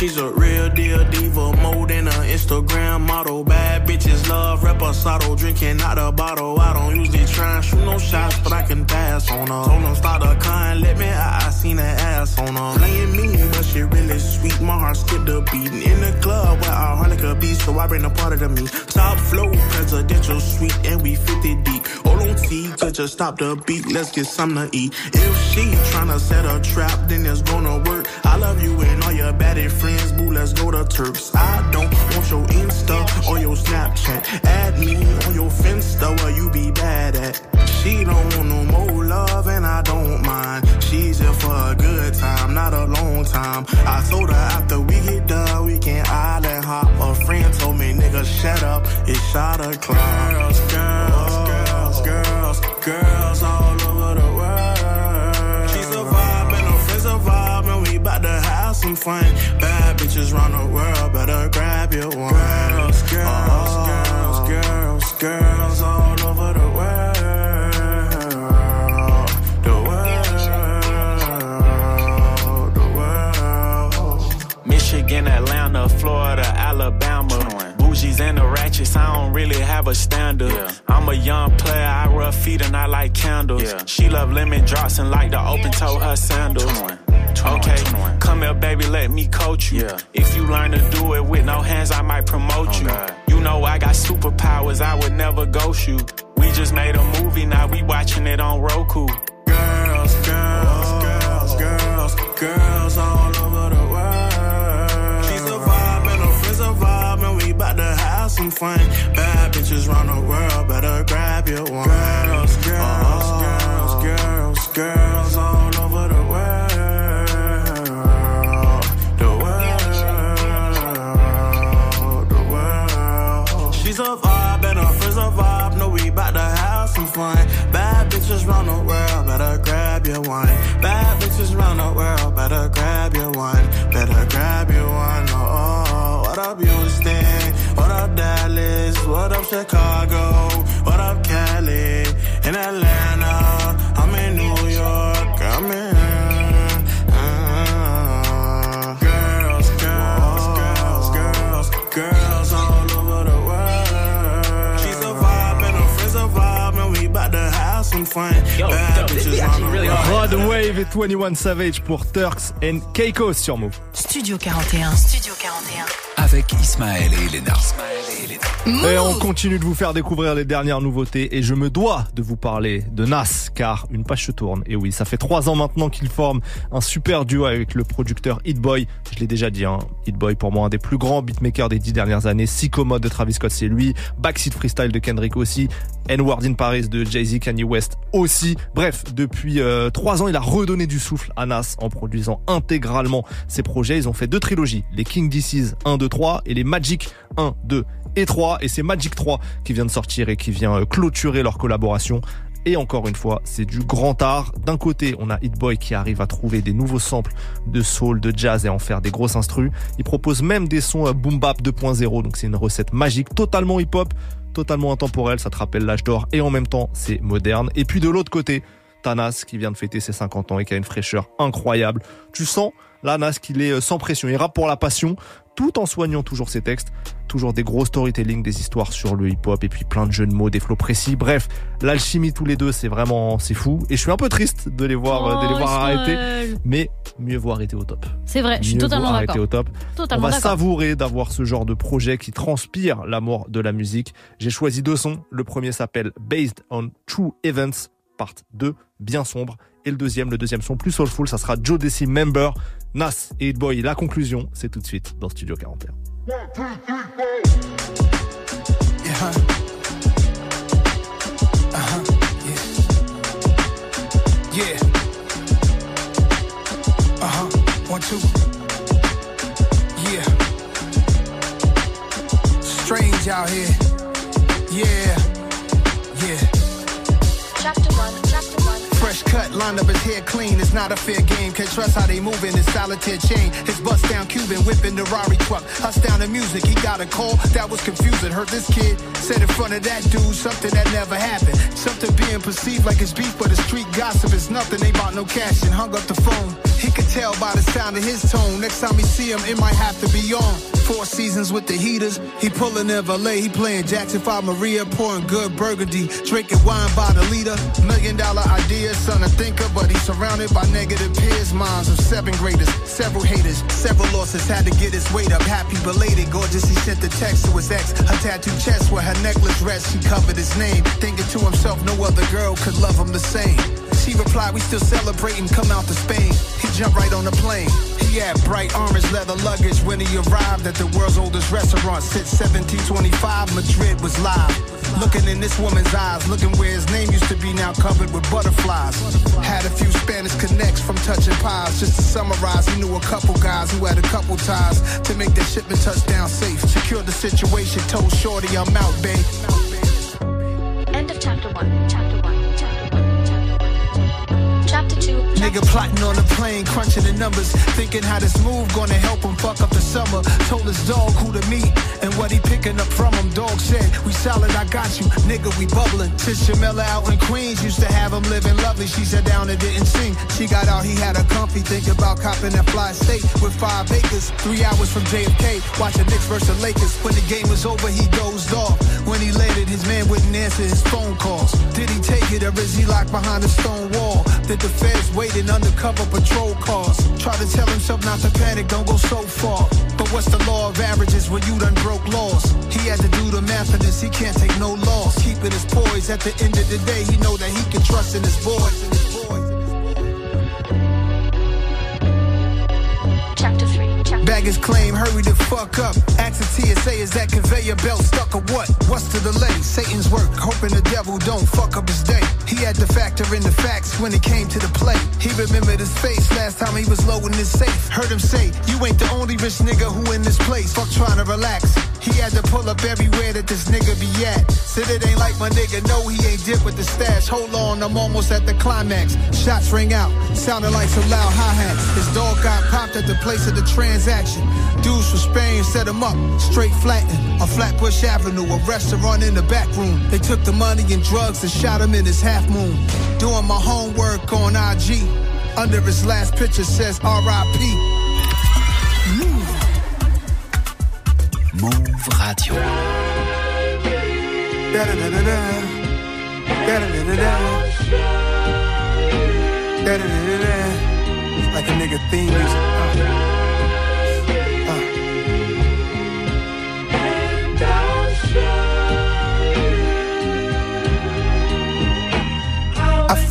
She's a real deal diva, more than an Instagram model. Bad bitches love reposado, drinking out the bottle. I don't usually try and shoot no shots, but I can pass on her. Told them start a let me. I, I seen that ass on her. Playing mean, but she really sweet. My heart skipped a beat. In the club where I hardly could be, so I bring a part of me. Top flow, presidential suite, and we 50 deep. Hold on, T, could just stop the beat. Let's get something to eat. If she tryna set a trap, then it's gonna work. I love you and all your baddie friends, boo. Let's go to Turks. I don't want your Insta or your Snapchat. Add me on your Finsta where you be bad at. She don't want no more love and I don't mind. She's here for a good time, not a long time. I told her after we get done, hop. A friend told me, nigga, shut up. It's shot o'clock. Girls, girls, girls, girls, girls all over the world. She's a vibe and her friends a vibe, and we bout to have some fun. Bad bitches round the world, better grab your one. Uh-huh. Girls, girls, girls, girls, girls Florida, Alabama. Bougies and the ratchets, I don't really have a standard. I'm a young player, I rub feet and I like candles. She love lemon drops and like to open toe her sandals. Okay, come here, baby, let me coach you. If you learn to do it with no hands, I might promote oh, you. You know I got superpowers, I would never ghost you. We just made a movie, now we watching it on Roku. Girls, girls, girls, girls, girls all some fun. Bad bitches round the world, better grab your one. Girls, girls, uh-huh. girls, girls, girls all over the world. The world, the world. She's a vibe and her friends a vibe, know we bout to have some fun. Bad bitches round the world, better grab your one. Bad bitches round the world, better grab your one. Better grab your one. Oh, oh. what up, Houston? What up, Chicago? What up, Cali? In Atlanta, I'm in New York. I'm in. uh, girls, girls, girls, girls, girls all over the world. She's a vibe and her friends a vibe, and we bout to have some fun. The world. Rod Wave et 21 Savage pour Turks and Caicos sur Move. Studio 41. Studio 41. Avec Ismaël et Elena. Et on continue de vous faire découvrir les dernières nouveautés et je me dois de vous parler de Nas car une page se tourne. Et oui, ça fait trois ans maintenant qu'il forme un super duo avec le producteur Hit Boy. Je l'ai déjà dit, hein, Hit Boy pour moi un des plus grands beatmakers des dix dernières années. Psycho Mode de Travis Scott c'est lui, Backseat Freestyle de Kendrick aussi, N-Word in Paris de Jay-Z, Kanye West aussi. Bref, depuis euh, trois ans, il a redonné du souffle à Nas en produisant intégralement ses projets. Ils ont fait deux trilogies, les King DC's 1, 2, 3 et les Magic 1, 2 et 3 et c'est Magic 3 qui vient de sortir et qui vient euh, clôturer leur collaboration. Et encore une fois, c'est du grand art. D'un côté, on a Hit Boy qui arrive à trouver des nouveaux samples de soul, de jazz et en faire des grosses instrus. Il propose même des sons euh, boom bap 2.0, donc c'est une recette magique, totalement hip-hop, totalement intemporelle, ça te rappelle l'âge d'or et en même temps, c'est moderne. Et puis de l'autre côté, Tanas qui vient de fêter ses 50 ans et qui a une fraîcheur incroyable. Tu sens là Nas qu'il est euh, sans pression, il rappe pour la passion tout en soignant toujours ses textes, toujours des gros storytelling, des histoires sur le hip-hop et puis plein de jeux de mots, des flots précis. Bref, l'alchimie tous les deux, c'est vraiment c'est fou et je suis un peu triste de les voir euh, de les Oh, voir arrêter, mais mieux vaut arrêter au top. C'est vrai, je suis totalement arrêter d'accord. au top. Totalement On va savourer d'avoir ce genre de projet qui transpire l'amour de la musique. J'ai choisi deux sons. Le premier s'appelle Based on True Events, part 2, bien sombre. Et le deuxième, le deuxième son plus soulful, ça sera Joe Desi Member, Nas et Hit Boy. La conclusion, c'est tout de suite dans Studio 41. One, two, three, four. Yeah. Uh huh. Yeah. Yeah. Uh huh. One, two. Yeah. Strange out here. Yeah. Cut, line up his hair clean. It's not a fair game. Can't trust how they move in his solitaire chain. His bust down Cuban whipping the Rari truck. Us down the music. He got a call that was confusing. Heard this kid said in front of that dude something that never happened. Something being perceived like it's beef, but the street gossip is nothing. Ain't about no cash and hung up the phone. He could tell by the sound of his tone. Next time we see him, it might have to be on. Four seasons with the heaters. He pulling in LA. He playing Jackson 5 Maria, pouring good burgundy. Drinking wine by the liter. Million dollar ideas, son a thinker, but he's surrounded by negative peers. Minds of seven graders, several haters, several losses. Had to get his weight up. Happy belated, gorgeous. He sent the text to his ex. Her tattooed chest where her necklace rests. She covered his name. Thinking to himself, no other girl could love him the same. She replied, we still celebrating, come out to Spain. He jumped right on the plane. He had bright orange leather luggage when he arrived at the world's oldest restaurant. Since 1725, Madrid was live. Looking in this woman's eyes, looking where his name used to be now covered with butterflies. Had a few Spanish connects from touching pies. Just to summarize, he knew a couple guys who had a couple ties to make the shipment touchdown safe. Secured the situation, told Shorty I'm out, babe. End of chapter 1, Chapter Nigga plotting on the plane, crunching the numbers, thinking how this move gonna help him fuck up the summer. Told his dog who to meet and what he picking up from him. Dog said, We solid, I got you, nigga, we bubbling. Since Jamila out in Queens used to have him living lovely. She sat down and didn't sing. She got out, he had a comfy, think about copping that fly state with five acres. Three hours from JFK, watching Knicks versus Lakers. When the game was over, he dozed off. When he landed, his man wouldn't answer his phone calls. Did he take it or is he locked behind a stone wall? Did the feds waiting undercover patrol cars? Try to tell himself not to panic, don't go so far. But what's the law of averages when you done broke laws? He had to do the math of this, he can't take no loss. Keeping his poise at the end of the day, he know that he can trust in his boys. 3. Bag his claim, hurry the fuck up. Ask the TSA, is that conveyor belt stuck or what? What's the delay? Satan's work, hoping the devil don't fuck up his day. He had to factor in the facts when it came to the play. He remembered his face last time he was low in his safe. Heard him say, You ain't the only rich nigga who in this place. Fuck trying to relax. He had to pull up everywhere that this nigga be at. Said it ain't like my nigga, no, he ain't dip with the stash. Hold on, I'm almost at the climax. Shots ring out, sounded like some loud hi hats. His dog got popped at the place of the transaction. Dudes from Spain set him up, straight flattened on Flatbush Avenue, a restaurant in the back room. They took the money and drugs and shot him in his half moon. Doing my homework on IG. Under his last picture says RIP. Move Radio. Da-da-da-da-da. Da-da-da-da-da. Da-da-da-da-da. Like a nigga theme music. Uh.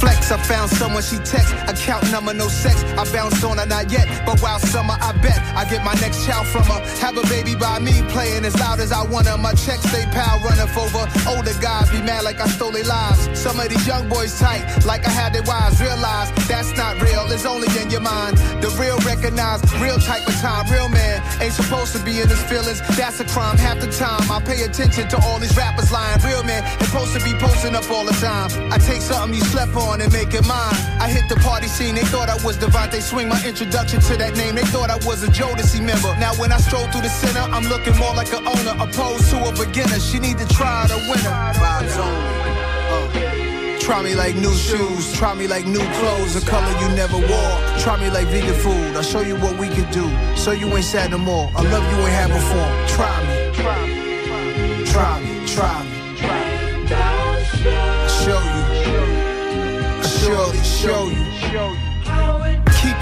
Flex, I found someone she text. Account number, no sex. I bounce on her, not yet. But while summer, I bet I get my next child from her. Have a baby by me, playing as loud as I want her. My checks stay pal running over. Older guys be mad like I stole their lives. Some of these young boys tight, like I had their wives. Realize that's not real, it's only in your mind. The real recognize, real type of time. Real man ain't supposed to be in his feelings. That's a crime half the time. I pay attention to all these rappers lying. Real man ain't supposed to be posting up all the time. I take something you slept on and make it mine. I hit the party scene, they thought I was Devontae Swing. My introduction to that name, they thought I was a Jodeci member. Now when I stroll through the center, I'm looking more like an owner opposed to a beginner. She need to try the winner. Vibes only. Uh. Try me like new shoes, try me like new clothes, a color you never wore. Try me like vegan food, I'll show you what we can do. So you ain't sad no more. I love you ain't had before. Try me, try me, try me, try me. Show you, surely show you. Keep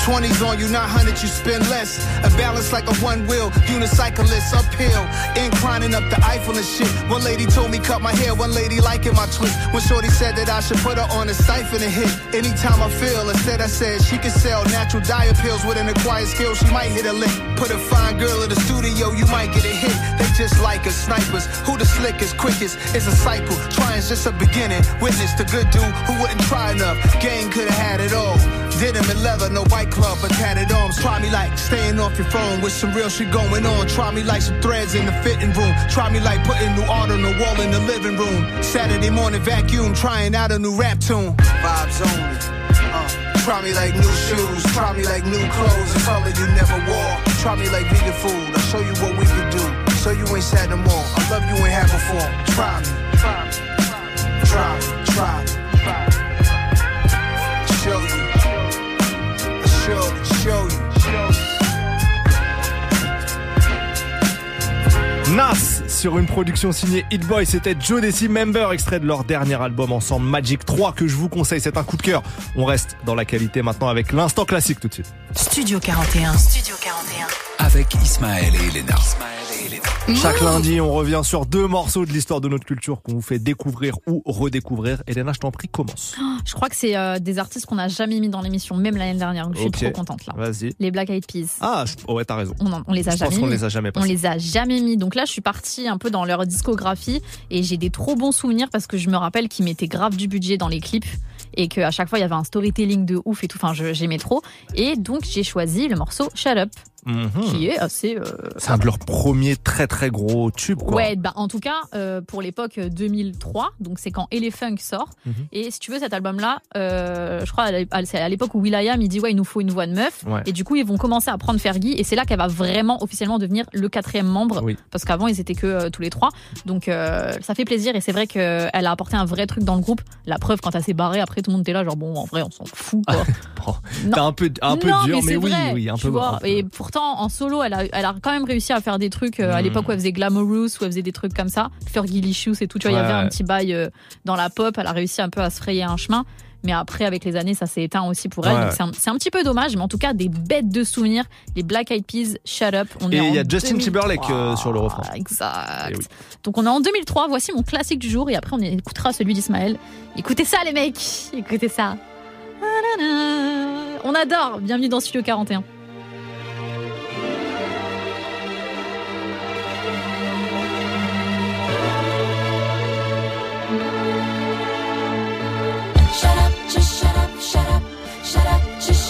20s on you, not 100, you spend less. A balance like a one wheel, unicyclist uphill. Inclining up the Eiffel and shit. One lady told me cut my hair, one lady liking my twist. When Shorty said that I should put her on a siphon and hit. Anytime I feel, instead I said she could sell natural diet pills with an acquired skill, she might hit a lick. Put a fine girl in the studio, you might get a hit. They just like us, snipers. Who the slickest, quickest? It's a cycle. Trying's just a beginning. Witness the good dude who wouldn't try enough. Gang could've had it all. Denim and leather, no white club, but tatted arms. Try me like staying off your phone with some real shit going on. Try me like some threads in the fitting room. Try me like putting new art on the wall in the living room. Saturday morning vacuum, trying out a new rap tune. Vibes only. Uh, try me like new shoes. Try me like new clothes, a color you never wore. Try me like vegan food. I'll show you what we can do. So you ain't sad no more. I love you ain't had before. Try me. Try me. Try me. Try me. Show Show, show you. Nas sur une production signée Hit Boy, c'était Joe Desi Member, extrait de leur dernier album ensemble Magic 3 que je vous conseille, c'est un coup de cœur. On reste dans la qualité maintenant avec l'instant classique tout de suite. Studio 41. Studio 41. Avec Ismaël et Elena. Chaque lundi, on revient sur deux morceaux de l'histoire de notre culture qu'on vous fait découvrir ou redécouvrir. Elena, je t'en prie, commence. Oh, Je crois que c'est euh, des artistes qu'on n'a jamais mis dans l'émission, même l'année dernière. Donc je suis trop contente là. Vas-y. Les Black Eyed Peas. Ah, je- ouais, t'as raison. On, en- on les a Je jamais pense mis. les a jamais On passés. les a jamais mis. Donc là, je suis partie un peu dans leur discographie et j'ai des trop bons souvenirs parce que je me rappelle qu'ils mettaient grave du budget dans les clips et qu'à chaque fois il y avait un storytelling de ouf et tout. Enfin, j'aimais trop. Et donc j'ai choisi le morceau Shut Up. Mhm. qui est assez. euh, C'est un de leurs premiers très très gros tubes, quoi. Ouais, bah en tout cas, euh, pour l'époque euh, 2003, donc c'est quand Elephunk sort. Mhm. Et si tu veux, cet album-là, euh, je crois, c'est à l'époque où Will.i.am, il dit, ouais, il nous faut une voix de meuf. Ouais. Et du coup, ils vont commencer à prendre Fergie. Et c'est là qu'elle va vraiment officiellement devenir le quatrième membre. Oui. Parce qu'avant, ils étaient que euh, tous les trois. Donc, euh, ça fait plaisir. Et c'est vrai qu'elle a apporté un vrai truc dans le groupe. La preuve, quand elle s'est barrée, après, tout le monde était là, genre, bon, en vrai, on s'en fout, quoi. Bon, Non. Un peu, un peu non, dur, mais, oui, vrai, oui, un peu. vois. un peu. Pourtant, en solo, elle a, elle a quand même réussi à faire des trucs euh, à Mm. l'époque où elle faisait Glamorous, où elle faisait des trucs comme ça. Fergie Licious et tout. Tu vois, il y avait un petit bail euh, dans la pop. Elle a réussi un peu à se frayer un chemin. Mais après, avec les années, ça s'est éteint aussi pour elle. Ouais, Donc ouais. c'est un, petit peu dommage. Mais en tout cas, des bêtes de souvenirs. Les Black Eyed Peas, Shut Up. On Et il y a Justin 2003. Timberlake euh, sur le refrain. Exact. Eh oui. Donc on est en 2003. Voici mon classique du jour. Et après, on écoutera celui d'Ismaël. Écoutez ça, les mecs. Écoutez ça. On adore. Bienvenue dans Studio 41. Shut up, shut up, shut up, just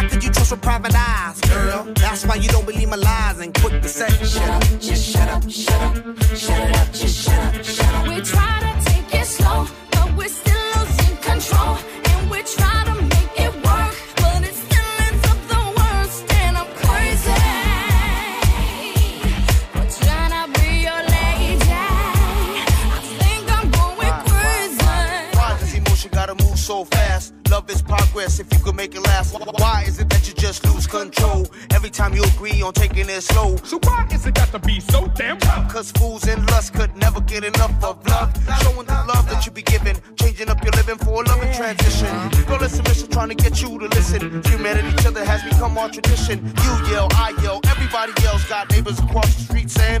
How could you trust with private eyes, girl? That's why you don't believe my lies and quick to say, shut up, just shut up, shut up, shut it up, just shut up, shut up. We try to take it slow, but we're still losing control. And we try to make it work, but it still ends up the worst. And I'm crazy. We're trying to be your lady. I think I'm going crazy. Why does emotion gotta move so fast? Love is progress if you could make it last. Why is it that you just lose control every time you agree on taking it slow? So why is it got to be so damn tough? Cause fools and lust could never get enough of love. Showing the love that you be giving, changing up your living for a loving transition. Girl, it's submission trying to get you to listen. Humanity, each other has become our tradition. You yell, I yell, everybody else got neighbors across the street saying,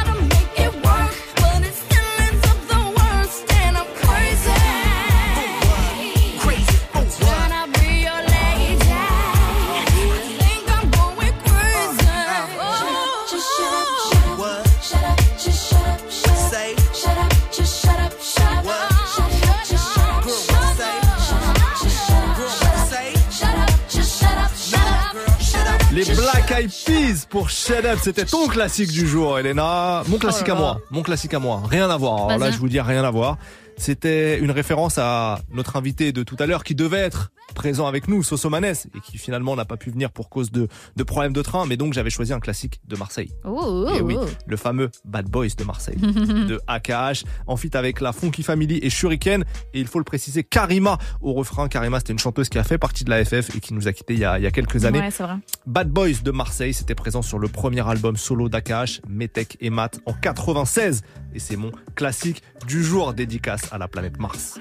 Les Black. Eyed Peas pour Shut Up, c'était ton classique du jour, Elena. Mon classique Oh à là. moi, mon classique à moi. Rien à voir. Alors là, je vous dis rien à voir. C'était une référence à notre invité de tout à l'heure qui devait être présent avec nous, Sosomanes, et qui finalement n'a pas pu venir pour cause de, de problèmes de train. Mais donc j'avais choisi un classique de Marseille. Oh, Et oh, oui, oh. le fameux Bad Boys de Marseille, de AKH, en fit avec la Funky Family et Shuriken. Et il faut le préciser, Karima au refrain. Karima, c'était une chanteuse qui a fait partie de la FF et qui nous a quittés il y a, il y a quelques années. Ouais, c'est vrai. Bad Boys de Marseille, c'était présent sur le premier album solo d'AKH, Metek et Matt, en 96. Et c'est mon classique du jour, dédicace à la planète Mars.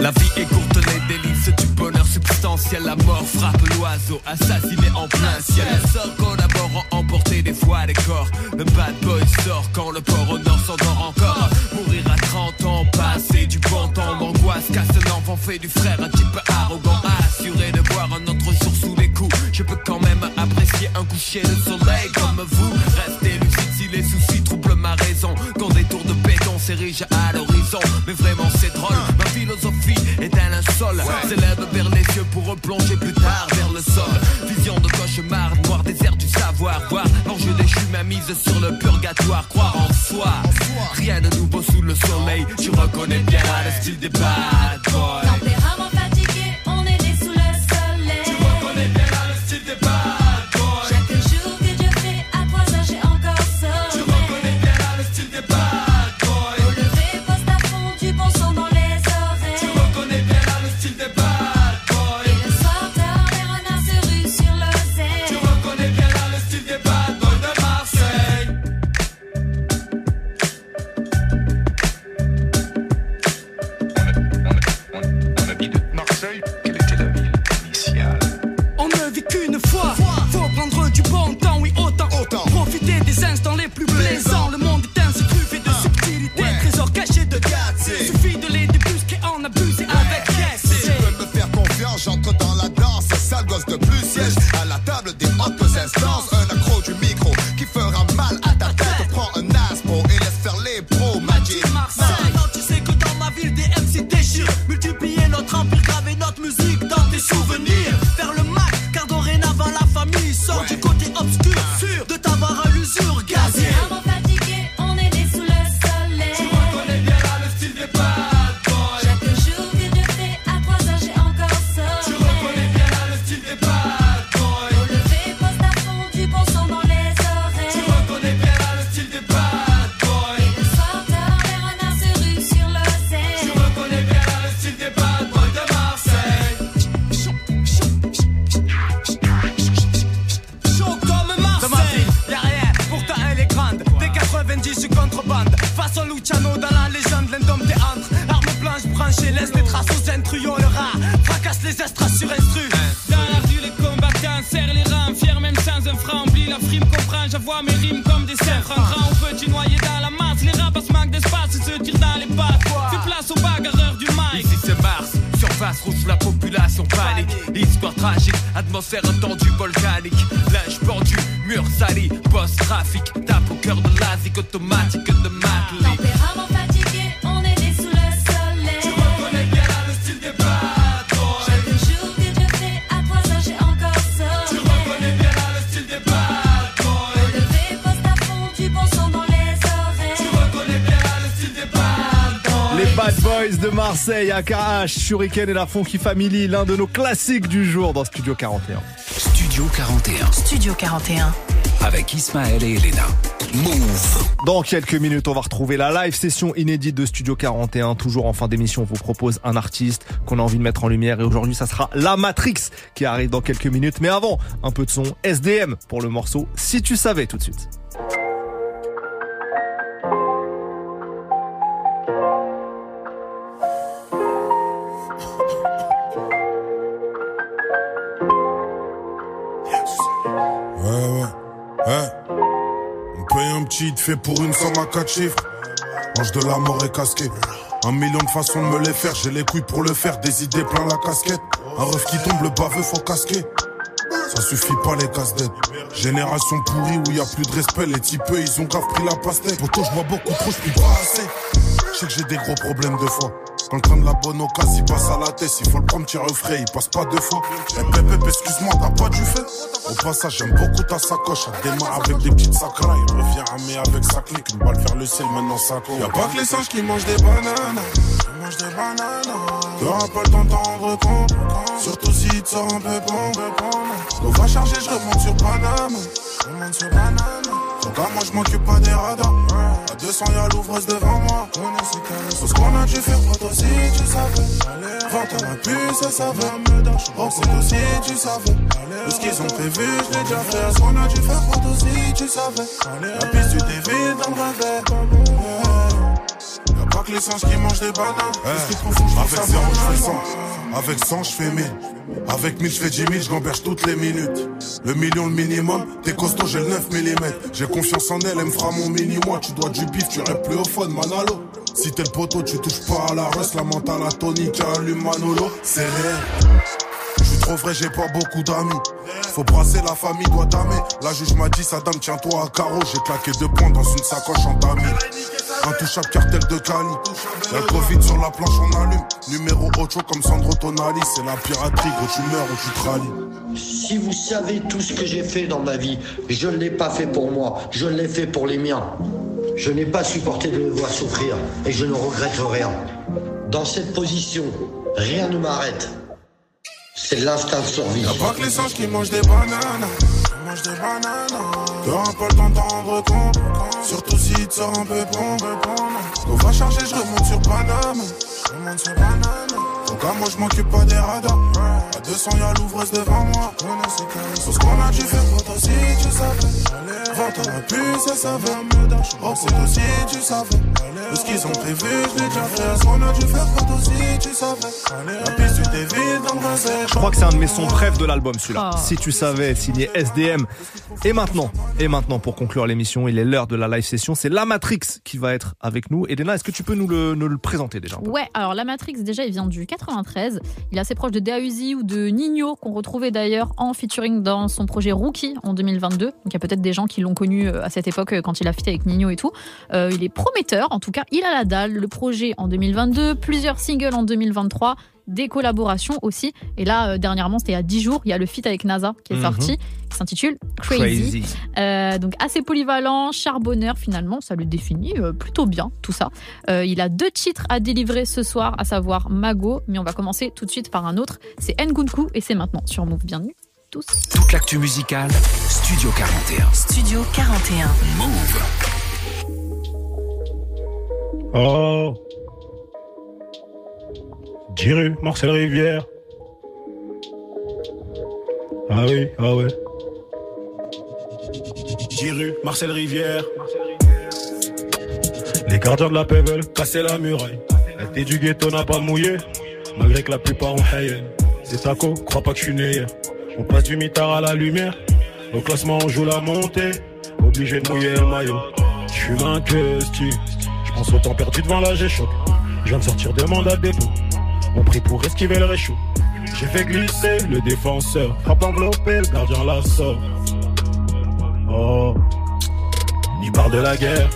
La vie est courte, les délices du bonheur substantiel. La mort frappe l'oiseau, assassiné en plein ciel. Les sorts collaborent à emporter des fois des corps. Le bad boy sort quand le port au nord s'endort. Casse un enfant fait du frère, un type arrogant. Assuré de voir un autre jour sous les coups. Je peux quand même apprécier un coucher de soleil comme vous. Restez lucide si les soucis troublent ma raison. Quand des tours de béton s'érige à l'horizon. Mais vraiment c'est drôle, ma philosophie est un linceul. S'élève vers les cieux pour replonger plus tard vers le sol. Vision de cauchemar, noir désert du savoir. Voir ma mise sur le purgatoire. Croire en soi, rien de nouveau sous le soleil. Tu reconnais bien le style des bad boys. Marseille, AKH, Shuriken et la Funky Family, l'un de nos classiques du jour dans Studio 41. Studio 41 Studio 41. avec Ismaël et Elena. Move. Dans quelques minutes, on va retrouver la live session inédite de Studio 41. Toujours en fin d'émission, on vous propose un artiste qu'on a envie de mettre en lumière. Et aujourd'hui, ça sera La Matrix qui arrive dans quelques minutes. Mais avant, un peu de son SDM pour le morceau Si tu savais tout de suite. Pour une somme à quatre chiffres. Mange de la mort et casqué. Un million de façons de me les faire, j'ai les couilles pour le faire, des idées plein la casquette. Un ref qui tombe, le baveux faut casquer. Ça suffit pas les casse dettes Génération pourrie où y a plus de respect, les types ils ont grave pris la pastèque. Pourtant je bois beaucoup trop, je pas assez. Je sais que j'ai des gros problèmes de foi. Quand le train de la bonne occasion il passe à la tête, il faut le prendre tirer au frais, il passe pas deux fois. Eh pépé, excuse-moi, t'as pas du fait Au passage, j'aime beaucoup ta sacoche. Elle démarre avec des petites sacras, il revient à mais avec sa clique. Une balle vers le ciel, maintenant ça court. Y'a pas que les singes qui mangent des bananes. Ils mangent des bananes. T'auras pas le temps de t'en compte. Surtout si tu sors un peu bon. On va charger, je remonte sur Paname. Je remonte sur Paname. Regarde, moi je m'occupe pas des radars. À 200 y'a l'ouvreuse devant moi. Tout ce qu'on a dû faire toi si tu savais. Vends la puce, ça savait. Oh, c'est toi si tu savais. Tout ce qu'ils ont prévu, je l'ai déjà fait. Ce qu'on a dû faire toi si tu savais. La piste du dévide dans le revers. Les singes qui mangent des bananes. Profond, je Avec 0, je fais 100. Avec 100, je fais 1000. Avec 1000, je fais 10 000, je gamberge toutes les minutes. Le million, le minimum. T'es costaud, j'ai le 9 mm. J'ai confiance en elle, elle me fera mon mini-moi. Tu dois du bif, tu rêves plus au fun, Manalo. Si t'es le poteau, tu touches pas à la rust, la mentale à Tony qui allume Manolo. C'est réel. Je suis trop vrai, j'ai pas beaucoup d'amis. Faut brasser la famille, doit damer. La juge m'a dit, Saddam, tiens-toi à carreau. J'ai claqué deux points dans une sacoche en damier. Intouchable cartel de Cali. Le Covid sur la planche, on allume. Numéro 8 comme Sandro Tonali. C'est la piraterie, gros, tu meurs ou tu te rallies. Si vous savez tout ce que j'ai fait dans ma vie, je ne l'ai pas fait pour moi, je l'ai fait pour les miens. Je n'ai pas supporté de les voir souffrir et je ne regrette rien. Dans cette position, rien ne m'arrête. C'est l'instinct de survie. Y'a pas que les singes qui mangent des bananes. Ils mangent des bananes. T'auras pas le temps d'en rendre compte. Surtout si tu sors un peu bon. On va charger, je remonte sur Paname. Je remonte sur Paname. Donc à moi, je m'occupe pas des radars. À 200, y'a l'ouvreuse devant moi. Tout ce qu'on a dû faire, toi aussi, tu savais. Vente à la puce, ça savait. Oh, c'est aussi, tu savais. Tout ce qu'ils ont prévu, je l'ai déjà fait. Ce qu'on a dû faire, toi aussi, tu savais. La piste, tu t'évites dans le Je crois que c'est un de mes sons brefs de l'album celui-là. Si tu savais, signé SDM. Et maintenant, et maintenant pour conclure l'émission, il est l'heure de la live session. C'est la Matrix qui va être avec nous. Elena, est-ce que tu peux nous le, nous le présenter déjà un peu? Ouais, alors la Matrix, déjà, il vient du 93. Il est assez proche de Deauzi ou de Nino, qu'on retrouvait d'ailleurs en featuring dans son projet Rookie en 2022. Donc il y a peut-être des gens qui l'ont connu euh, à cette époque euh, quand il a fité avec Nino et tout. Euh, il est prometteur, en tout cas, il a la dalle. Le projet en 2022, plusieurs singles en 2023 des collaborations aussi. Et là, euh, dernièrement, c'était il y a 10 jours, il y a le feat avec NASA qui est Mhm. sorti, qui s'intitule Crazy. Crazy. Euh, donc assez polyvalent, charbonneur finalement, ça le définit euh, plutôt bien tout ça. Euh, il a deux titres à délivrer ce soir, à savoir Mago, mais on va commencer tout de suite par un autre. C'est Ngunku et c'est maintenant sur Move. Bienvenue tous. Toute l'actu musicale, Studio 41. Studio 41. Move. Oh. Jiru, Marcel Rivière. Ah oui, ah ouais. Jiru, Marcel Rivière. Les gardiens de la paix veulent casser la muraille. La tête du ghetto n'a pas mouillé, malgré que la plupart ont hayen. C'est taco, crois pas que je suis né. On passe du mitard à la lumière. Au classement, on joue la montée. Obligé de mouiller le maillot. Je suis vainqueur. Je pense au temps perdu devant la G-Shock. Je viens de sortir de mandat dépôt. On prie pour esquiver le réchaud. J'ai fait glisser le défenseur. Frappe enveloppé, le gardien la sort. Oh. Ils parlent de la guerre.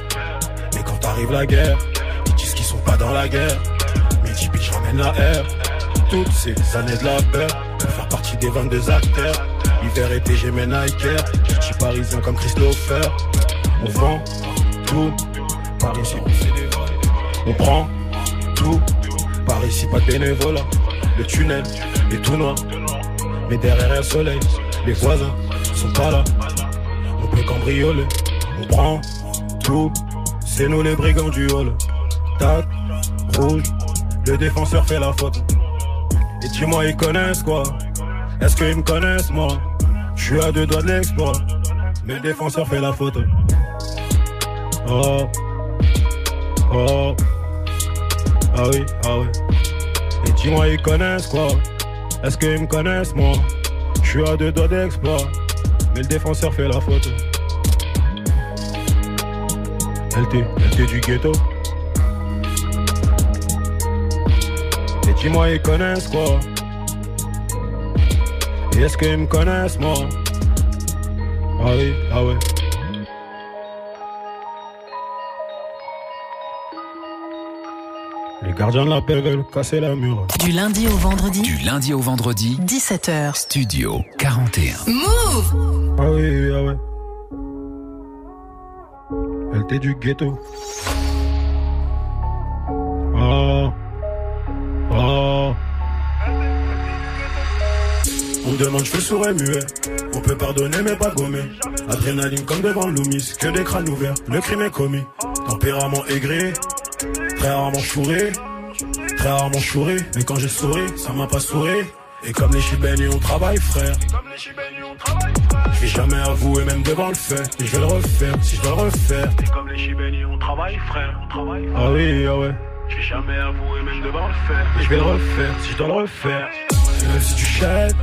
Mais quand arrive la guerre, ils disent qu'ils sont pas dans la guerre. Mais dis bitch ramène la R. Toutes ces années de la peur. Pour faire partie des 22 acteurs. Hiver, été, j'ai mes Nike. Petit parisien comme Christopher. On vend tout. Par ici, on fait des vols. On prend tout. Par ici, pas de bénévolat. Le tunnel est tout noir. Mais derrière un soleil, les voisins sont pas là. On peut cambrioler. On prend tout. C'est nous les brigands du hall. Tac, rouge. Le défenseur fait la faute. Et dis-moi, ils connaissent quoi? Est-ce qu'ils me connaissent, moi? Je suis à deux doigts de l'exploit. Mais le défenseur fait la faute. Oh. Oh. Ah oui, ah oui. Et dis-moi, ils connaissent quoi? Est-ce qu'ils me connaissent, moi? Je suis à deux doigts d'exploit. Mais le défenseur fait la faute. LT, LT du ghetto. Et dis-moi, ils connaissent quoi? Et est-ce qu'ils me connaissent, moi? Ah oui, ah ouais. Les gardiens de la paix veulent casser la mur. Du lundi au vendredi. Du lundi au vendredi, 17h. Studio 41. Move Ah oui, oui, ah ouais. LT du ghetto. Ah. Ah. On me demande, je fais sourd et muet. On peut pardonner, mais pas gommer. Adrénaline comme devant Loomis, que des crânes ouverts. Le crime est commis. Tempérament aigri. Très rarement chouré. Très rarement chouré. Mais quand j'ai souri, ça m'a pas souri. Et comme les chibénis, on travaille, frère. Je vais jamais avouer, même devant le fait. Et je vais le refaire, si je dois le refaire. Et comme les chibénis, on travaille, frère. On travaille, Ah oui, ah ouais. Je vais jamais avouer, même devant le fait. Et je vais le refaire, si je dois le refaire. Et même si tu chètes,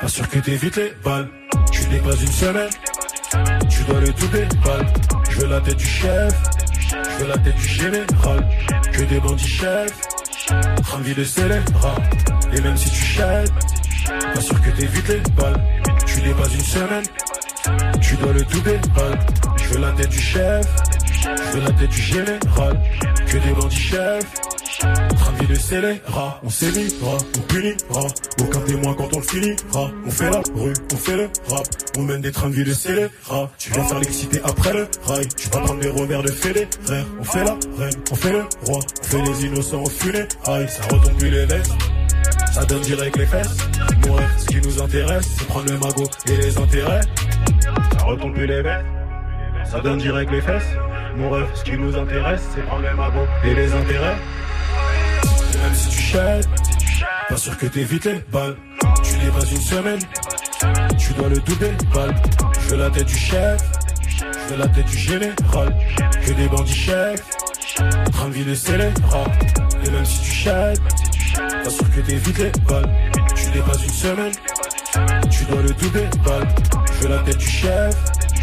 pas sûr que t'évites les balles. Tu n'es pas une semaine, tu dois le tout des balles. Je veux la tête du chef, je veux la tête du général. Que des bandits chefs, envie de scélérat. Et même si tu chètes, Pas sûr que t'évites les balles. Tu n'es pas une semaine. Tu dois le balle. Je veux la tête du chef. Je veux la tête du général. Que des bandits chefs. Vie de scélérat. On sévira, on punira. Aucun témoin quand on le finira. On fait la rue, on fait le rap. On mène des trains de vie de scélérat. Tu viens faire l'excité après le rail. Tu vas prendre des revers de fédéraire. On fait la reine, on fait le roi. On fait les innocents au funérailles. Ça retombe plus les vestes. Ça donne direct les fesses. Mon rêve, ce qui nous intéresse, c'est prendre le magot et les intérêts. Ça retombe plus les vestes. Ça donne direct les fesses. Mon rêve, ce qui nous intéresse, c'est prendre le magot et les intérêts. Même si tu chètes, pas sûr que t'évites les balles. Tu pas une semaine, tu dois le doubler, balle. Je veux la tête du chef, je veux la tête du général. Que des bandits chefs, train de scélérat. Et même si tu chètes, pas sûr que t'évites les balles. Tu pas une semaine, tu dois le doubler, balle. Je veux la tête du chef,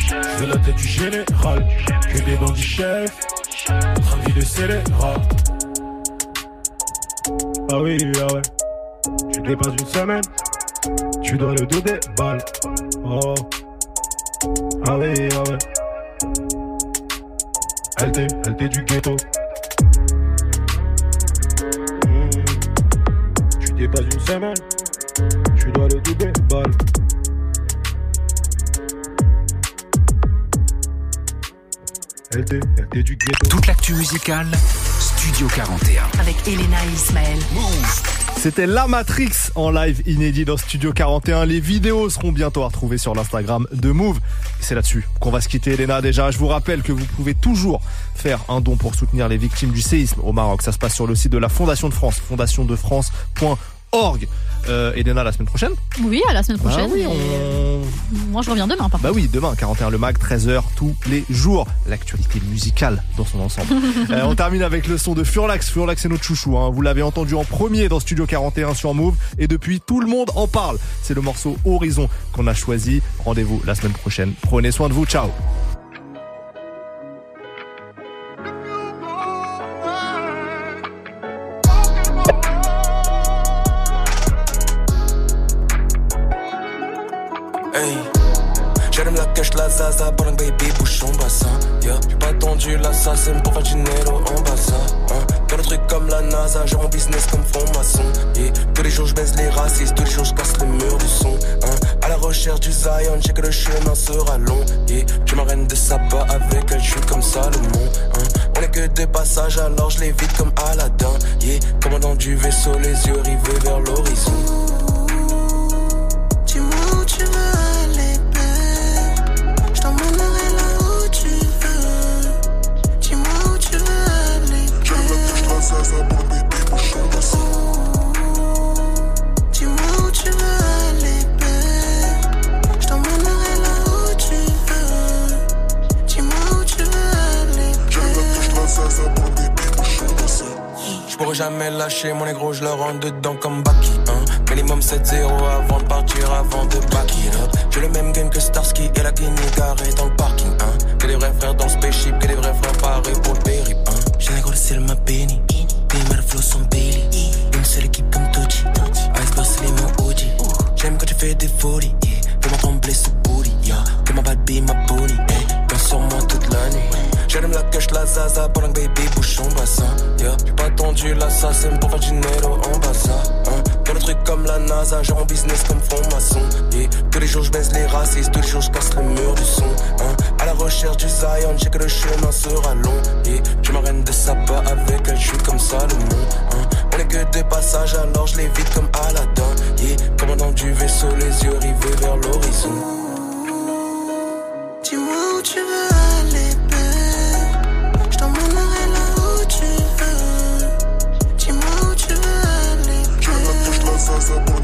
je veux la tête du général. Que des bandits chefs, train de scélérat. Ah oui, ah ouais. Tu pas une semaine, tu dois le doubler, balle. Oh. Ah oui, ah ouais. Elle t'est, elle t'est du ghetto. Hmm. Tu pas une semaine, tu dois le doubler, balle. Elle t'est, elle t'est du ghetto. Toute l'actu musicale, Studio 41. Avec Elena et Ismaël. C'était La Matrix en live inédit dans Studio 41. Les vidéos seront bientôt à retrouver sur l'Instagram de Move. C'est là-dessus qu'on va se quitter, Elena. Déjà, je vous rappelle que vous pouvez toujours faire un don pour soutenir les victimes du séisme au Maroc. Ça se passe sur le site de la Fondation de France, fondationdefrance.org. Euh, Elena, la semaine prochaine Oui, à la semaine Bah prochaine. oui, on- euh, Moi, je reviens demain, par Bah oui, demain, 41 le mag, 13h tous les jours. L'actualité musicale dans son ensemble. Euh, on termine avec le son de Furlax. Furlax c'est notre chouchou. Hein. Vous l'avez entendu en premier dans Studio 41 sur Move. Et depuis, tout le monde en parle. C'est le morceau Horizon qu'on a choisi. Rendez-vous la semaine prochaine. Prenez soin de vous. Ciao. J'allume la zaza, baby bouge son bassin. Yeah. J'ai pas tendu l'assassin pour faire du nero en bassin. Hein. Dans le truc comme la NASA, genre en business comme franc-maçon. Yeah. Tous les jours je baisse les racistes, tous les jours je casse le mur du son. Hein. À la recherche du Zion, j'ai que le chemin sera long. Yeah. Je m'arène de sabbat avec elle, je suis comme Salomon. Hein. On est que des passages, alors je les vide comme Aladdin. Yeah. Commandant du vaisseau, les yeux rivés vers l'horizon. Je pourrais jamais lâcher mon négro, je leur rentre dedans comme Baki. Hein. Minimum 7-0 avant de partir, avant de back it up. J'ai le même game que Starsky et la Guinée garée dans le parking. Hein. Que des vrais frères dans le spaceship, que des vrais frères parés pour le périple. Hein. J'ai négro le ciel m'a béni. Primaire flow sans Bailey. Une seule équipe comme Tochi. Iceberg c'est les mots OG. J'aime quand tu fais des folies. Fais-moi trembler ce booty. Yeah. Que ma bad be ma pony. J'allume la cache, la zaza, que baby bouge son bassin. Yeah. J'ai pas tendu l'assassin pour faire du nero en bassin. Hein. Dans le truc comme la NASA, genre en business comme franc-maçon. Yeah. Tous les jours je baisse les racistes, tous les jours je casse le mur du son. Hein. À la recherche du Zion, j'ai que le chemin sera long. Yeah. Je m'arène de sabbat avec elle, je suis comme Salomon. Hein. On est que des passages, alors je les vide comme Aladdin. Yeah. Commandant du vaisseau, les yeux rivés vers l'horizon. Dis-moi Impossible